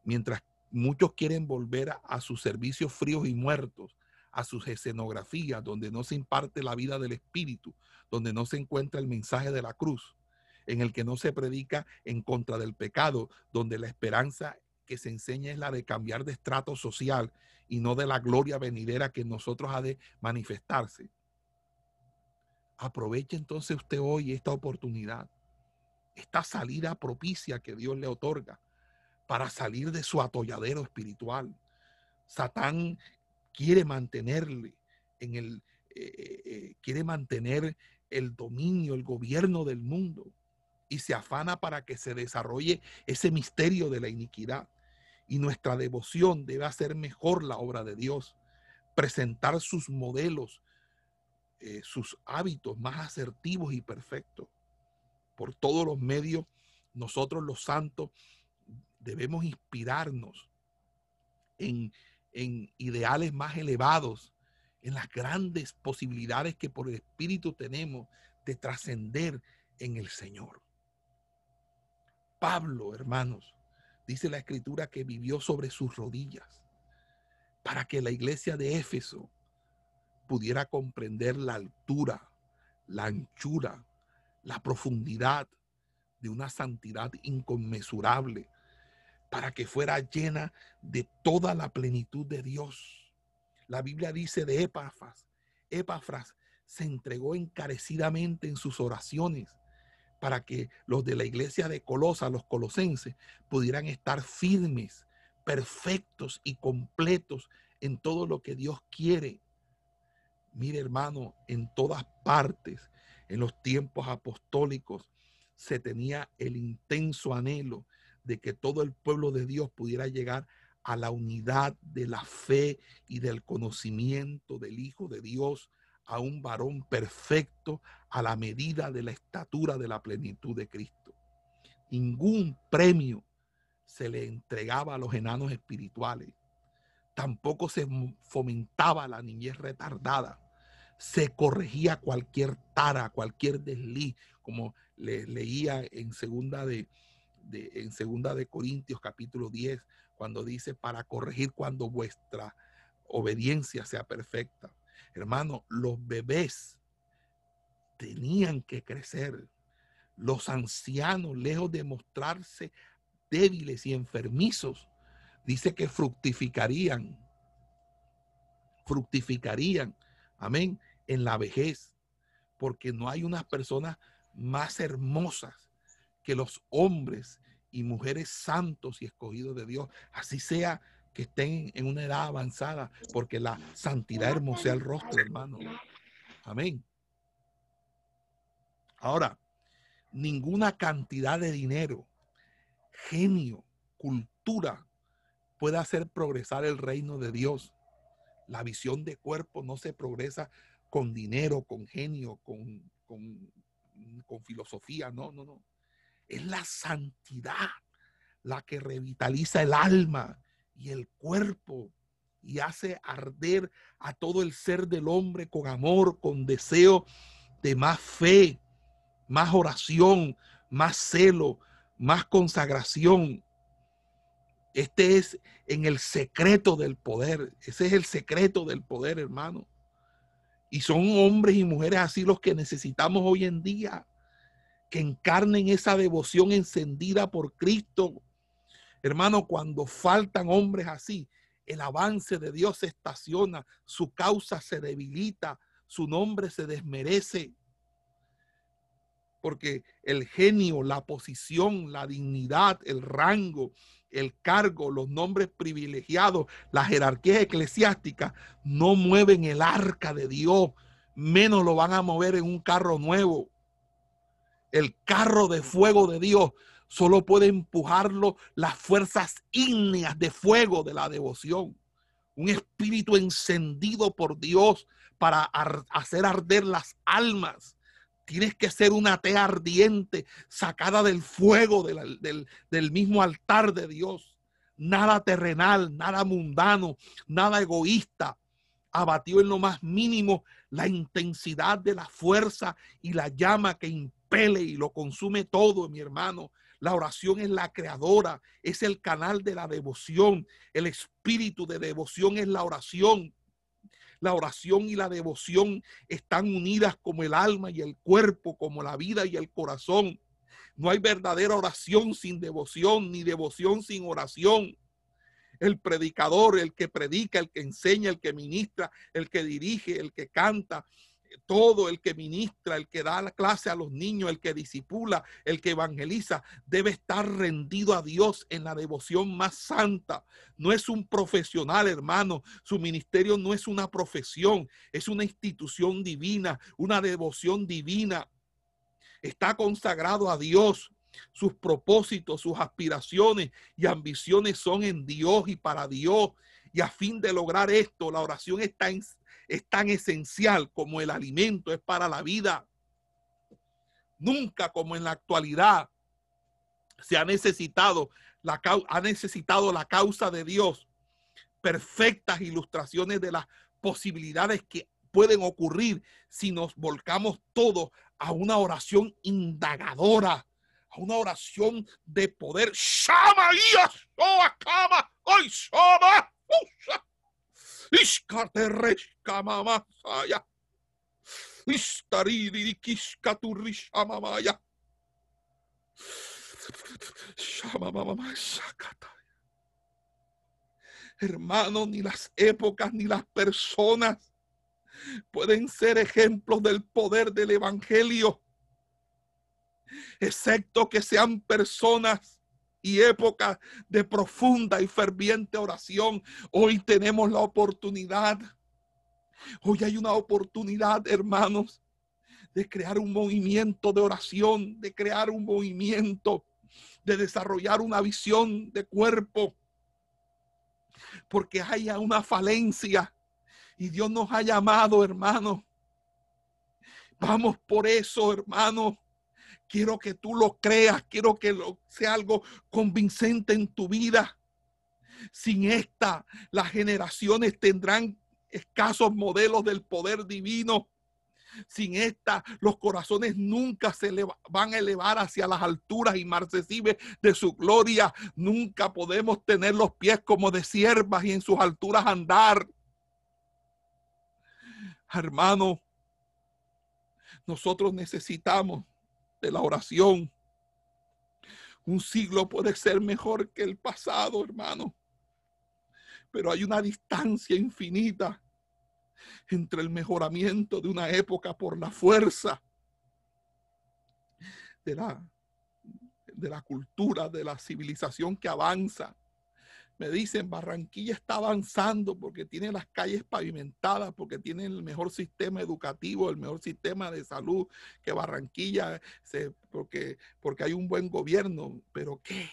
A: Mientras muchos quieren volver a, sus servicios fríos y muertos, a sus escenografías, donde no se imparte la vida del Espíritu, donde no se encuentra el mensaje de la cruz, en el que no se predica en contra del pecado, donde la esperanza que se enseña es la de cambiar de estrato social y no de la gloria venidera que en nosotros ha de manifestarse. Aproveche entonces usted hoy esta oportunidad, esta salida propicia que Dios le otorga para salir de su atolladero espiritual. Satán quiere mantenerle en el, eh, eh, eh, quiere mantener el dominio, el gobierno del mundo y se afana para que se desarrolle ese misterio de la iniquidad. Y nuestra devoción debe hacer mejor la obra de Dios, presentar sus modelos, sus hábitos más asertivos y perfectos. Por todos los medios, nosotros los santos debemos inspirarnos en, ideales más elevados, en las grandes posibilidades que por el Espíritu tenemos de trascender en el Señor. Pablo, hermanos, dice la escritura que vivió sobre sus rodillas para que la iglesia de Éfeso pudiera comprender la altura, la anchura, la profundidad de una santidad inconmensurable para que fuera llena de toda la plenitud de Dios. La Biblia dice de Epafras, Epafras se entregó encarecidamente en sus oraciones para que los de la iglesia de Colosa, los colosenses, pudieran estar firmes, perfectos y completos en todo lo que Dios quiere. Mire hermano, en todas partes, en los tiempos apostólicos, se tenía el intenso anhelo de que todo el pueblo de Dios pudiera llegar a la unidad de la fe y del conocimiento del Hijo de Dios, a un varón perfecto a la medida de la estatura de la plenitud de Cristo. Ningún premio se le entregaba a los enanos espirituales. Tampoco se fomentaba la niñez retardada. Se corregía cualquier tara, cualquier desliz, como le leía en segunda de, en segunda de Corintios capítulo 10, cuando dice para corregir cuando vuestra obediencia sea perfecta. Hermano, los bebés tenían que crecer. Los ancianos, lejos de mostrarse débiles y enfermizos, dice que fructificarían, fructificarían, amén, en la vejez, porque no hay unas personas más hermosas que los hombres y mujeres santos y escogidos de Dios, así sea que estén en una edad avanzada, porque la santidad hermosea el rostro, hermano. Amén. Ahora, ninguna cantidad de dinero, genio, cultura puede hacer progresar el reino de Dios. La visión de cuerpo no se progresa con dinero, con genio, con, con, con filosofía, no, no, no. Es la santidad la que revitaliza el alma y el cuerpo y hace arder a todo el ser del hombre con amor, con deseo de más fe, más oración, más celo, más consagración. Este es en el secreto del poder. Ese es el secreto del poder, hermano. Y son hombres y mujeres así los que necesitamos hoy en día que encarnen esa devoción encendida por Cristo. Hermano, cuando faltan hombres así, el avance de Dios se estaciona, su causa se debilita, su nombre se desmerece. porque el genio, la posición, la dignidad, el rango, el cargo, los nombres privilegiados, la jerarquía eclesiástica no mueven el arca de Dios, menos lo van a mover en un carro nuevo. El carro de fuego de Dios solo puede empujarlo las fuerzas ígneas de fuego de la devoción. Un espíritu encendido por Dios para hacer arder las almas Tienes que ser una tea ardiente sacada del fuego del, del mismo altar de Dios. Nada terrenal, nada mundano, nada egoísta. Abatió en lo más mínimo la intensidad de la fuerza y la llama que impele y lo consume todo, mi hermano. La oración es la creadora, es el canal de la devoción. El espíritu de devoción es la oración. La oración y la devoción están unidas como el alma y el cuerpo, como la vida y el corazón. No hay verdadera oración sin devoción, ni devoción sin oración. El predicador, el que predica, el que enseña, el que ministra, el que dirige, el que canta, todo el que ministra, el que da la clase a los niños, el que disipula, el que evangeliza, debe estar rendido a Dios en la devoción más santa. No es un profesional, hermano. Su ministerio no es una profesión, es una institución divina, una devoción divina. Está consagrado a Dios. Sus propósitos, sus aspiraciones y ambiciones son en Dios y para Dios. Y a fin de lograr esto, la oración está en, es tan esencial como el alimento es para la vida. Nunca como en la actualidad se ha necesitado la, ha necesitado la causa de Dios perfectas ilustraciones de las posibilidades que pueden ocurrir si nos volcamos todos a una oración indagadora, a una oración de poder. ¡Shama! ¡Oh, ¡Hoy shama! Ishkatereshka mamasaya. Istariri kishkaturishamamaya. Hermano, ni las épocas ni las personas pueden ser ejemplos del poder del Evangelio, excepto que sean personas y época de profunda y ferviente oración. Hoy tenemos la oportunidad. Hoy hay una oportunidad, hermanos, de crear un movimiento de oración, de crear un movimiento, de desarrollar una visión de cuerpo. Porque haya una falencia y Dios nos ha llamado, hermanos. Vamos por eso, hermanos Quiero que tú lo creas, quiero que lo, sea algo convincente en tu vida. Sin esta, las generaciones tendrán escasos modelos del poder divino. Sin esta, los corazones nunca se van a elevar hacia las alturas inmarcesibles de su gloria. Nunca podemos tener los pies como de siervas y en sus alturas andar. Hermano, nosotros necesitamos de la oración. Un siglo puede ser mejor que el pasado, hermano. Pero hay una distancia infinita entre el mejoramiento de una época por la fuerza de la, de la cultura, de la civilización que avanza me dicen, Barranquilla está avanzando porque tiene las calles pavimentadas, porque tiene el mejor sistema educativo, el mejor sistema de salud que Barranquilla, porque, porque hay un buen gobierno. Pero ¿qué?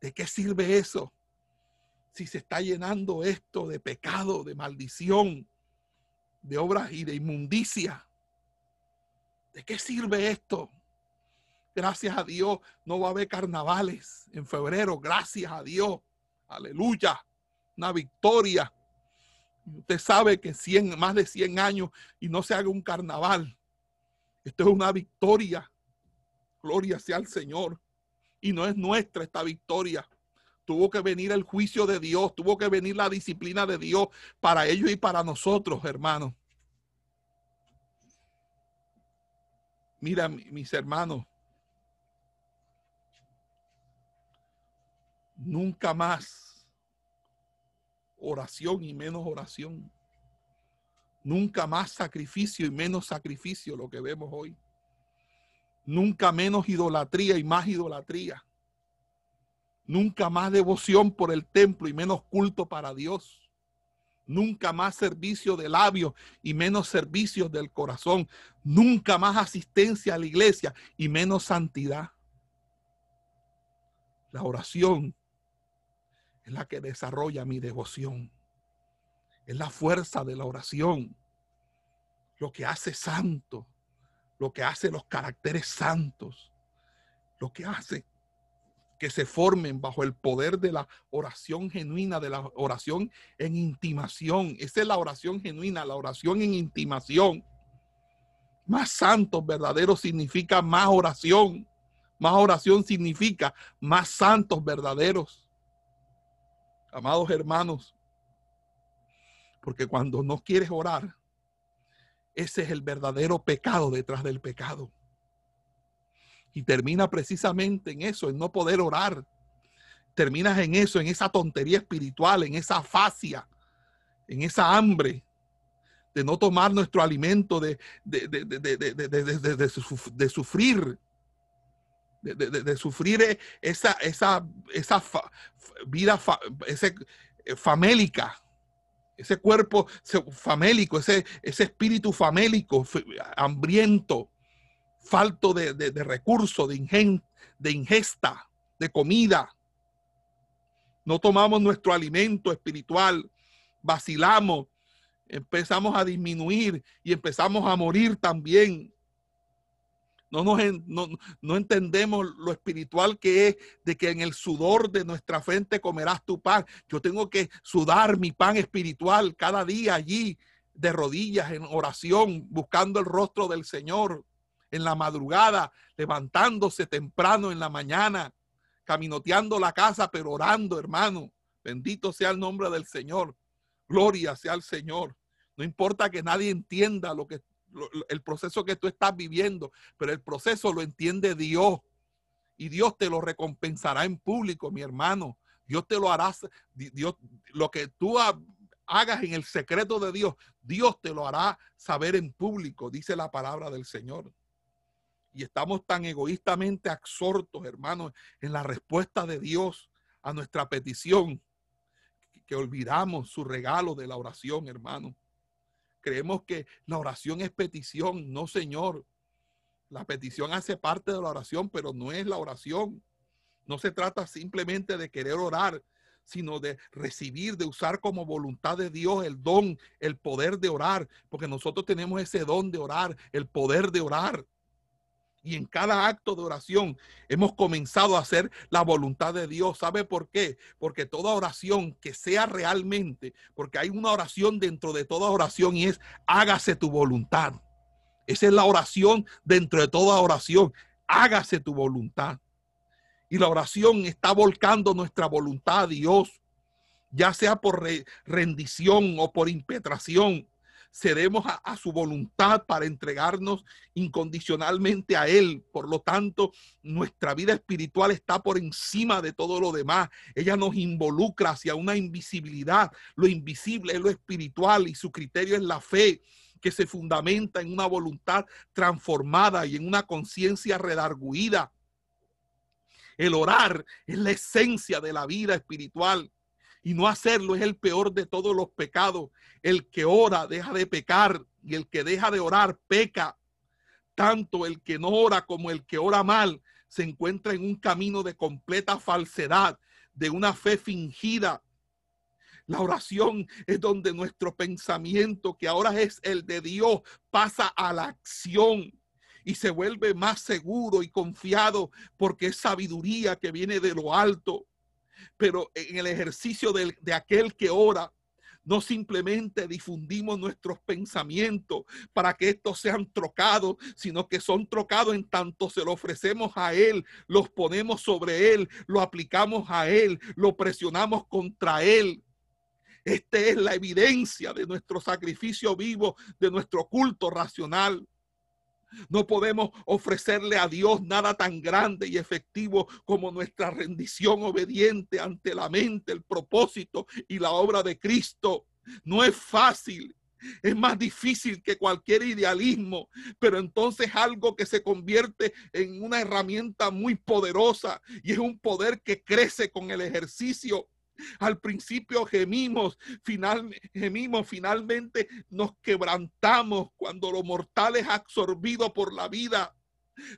A: ¿De qué sirve eso? Si se está llenando esto de pecado, de maldición, de obras y de inmundicia. ¿De qué sirve esto? Gracias a Dios no va a haber carnavales en febrero, gracias a Dios Aleluya. Una victoria. Usted sabe que 100, más de 100 años y no se haga un carnaval. Esto es una victoria. Gloria sea al Señor. Y no es nuestra esta victoria. Tuvo que venir el juicio de Dios, tuvo que venir la disciplina de Dios para ellos y para nosotros, hermanos. Mira, mis hermanos, nunca más oración y menos oración. Nunca más sacrificio y menos sacrificio lo que vemos hoy. Nunca menos idolatría y más idolatría. Nunca más devoción por el templo y menos culto para Dios. Nunca más servicio de labios y menos servicios del corazón. Nunca más asistencia a la iglesia y menos santidad. La oración es la que desarrolla mi devoción. Es la fuerza de la oración. Lo que hace santo. Lo que hace los caracteres santos. Lo que hace que se formen bajo el poder de la oración genuina, de la oración en intimación. Esa es la oración genuina, la oración en intimación. Más santos verdaderos significa más oración. Más oración significa más santos verdaderos. Amados hermanos, porque cuando no quieres orar, ese es el verdadero pecado detrás del pecado. Y termina precisamente en eso, en no poder orar. Terminas en eso, en esa tontería espiritual, en esa fascia, en esa hambre de no tomar nuestro alimento, de, de, sufrir, de, sufrir esa, esa, esa vida ese, famélica, ese cuerpo famélico, ese, ese espíritu famélico, hambriento, falto de, de, recursos, de, de ingesta, de comida. No tomamos nuestro alimento espiritual, vacilamos, empezamos a disminuir y empezamos a morir también. No, nos, no, no, entendemos lo espiritual que es de que en el sudor de nuestra frente comerás tu pan. Yo tengo que sudar mi pan espiritual cada día allí de rodillas en oración, buscando el rostro del Señor en la madrugada, levantándose temprano en la mañana, caminoteando la casa, pero orando, hermano. Bendito sea el nombre del Señor. Gloria sea al Señor. No importa que nadie entienda lo que el proceso que tú estás viviendo, pero el proceso lo entiende Dios. Y Dios te lo recompensará en público, mi hermano. Dios te lo hará, Dios, lo que tú hagas en el secreto de Dios, Dios te lo hará saber en público, dice la palabra del Señor. Y estamos tan egoístamente absortos, hermanos, en la respuesta de Dios a nuestra petición, que olvidamos su regalo de la oración, hermano. Creemos que la oración es petición, no, Señor. La petición hace parte de la oración, pero no es la oración. No se trata simplemente de querer orar, sino de recibir, de usar como voluntad de Dios el don, el poder de orar, porque nosotros tenemos ese don de orar, el poder de orar y en cada acto de oración hemos comenzado a hacer la voluntad de Dios. ¿Sabe por qué? Porque toda oración que sea realmente, porque hay una oración dentro de toda oración y es hágase tu voluntad. Esa es la oración dentro de toda oración. Hágase tu voluntad. Y la oración está volcando nuestra voluntad a Dios, ya sea por rendición o por impetración cedemos a, su voluntad para entregarnos incondicionalmente a Él. Por lo tanto, nuestra vida espiritual está por encima de todo lo demás. Ella nos involucra hacia una invisibilidad. Lo invisible es lo espiritual y su criterio es la fe que se fundamenta en una voluntad transformada y en una conciencia redarguida. El orar es la esencia de la vida espiritual y no hacerlo es el peor de todos los pecados. El que ora deja de pecar y el que deja de orar peca. Tanto el que no ora como el que ora mal se encuentra en un camino de completa falsedad, de una fe fingida. La oración es donde nuestro pensamiento, que ahora es el de Dios, pasa a la acción y se vuelve más seguro y confiado porque es sabiduría que viene de lo alto pero en el ejercicio de, aquel que ora, no simplemente difundimos nuestros pensamientos para que estos sean trocados, sino que son trocados en tanto se lo ofrecemos a Él, los ponemos sobre Él, lo aplicamos a Él, lo presionamos contra Él. Esta es la evidencia de nuestro sacrificio vivo, de nuestro culto racional. No podemos ofrecerle a Dios nada tan grande y efectivo como nuestra rendición obediente ante la mente, el propósito y la obra de Cristo. No es fácil. es más difícil que cualquier idealismo, pero entonces algo que se convierte en una herramienta muy poderosa y es un poder que crece con el ejercicio. Al principio gemimos, final, gemimos, finalmente nos quebrantamos cuando lo mortal es absorbido por la vida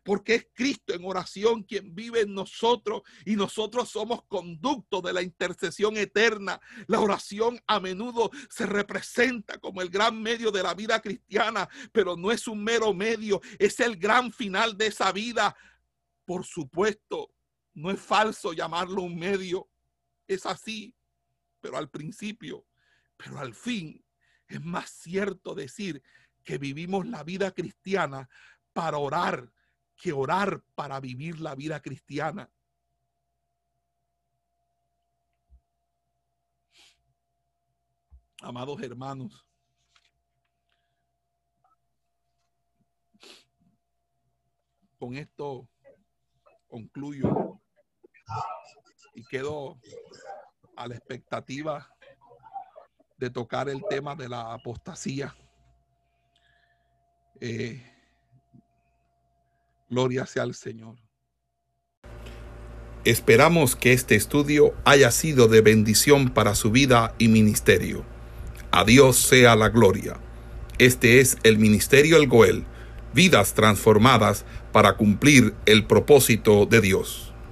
A: porque es Cristo en oración quien vive en nosotros y nosotros somos conducto de la intercesión eterna. La oración a menudo se representa como el gran medio de la vida cristiana, pero no es un mero medio, es el gran final de esa vida. Por supuesto, no es falso llamarlo un medio, es así, pero al principio, pero al fin, es más cierto decir que vivimos la vida cristiana para orar que orar para vivir la vida cristiana. Amados hermanos, con esto concluyo y quedo a la expectativa de tocar el tema de la apostasía. Eh, Gloria sea al Señor. Esperamos que este estudio haya sido de bendición para su vida y ministerio. A Dios sea la gloria. Este es el Ministerio El Goel, vidas transformadas para cumplir el propósito de Dios.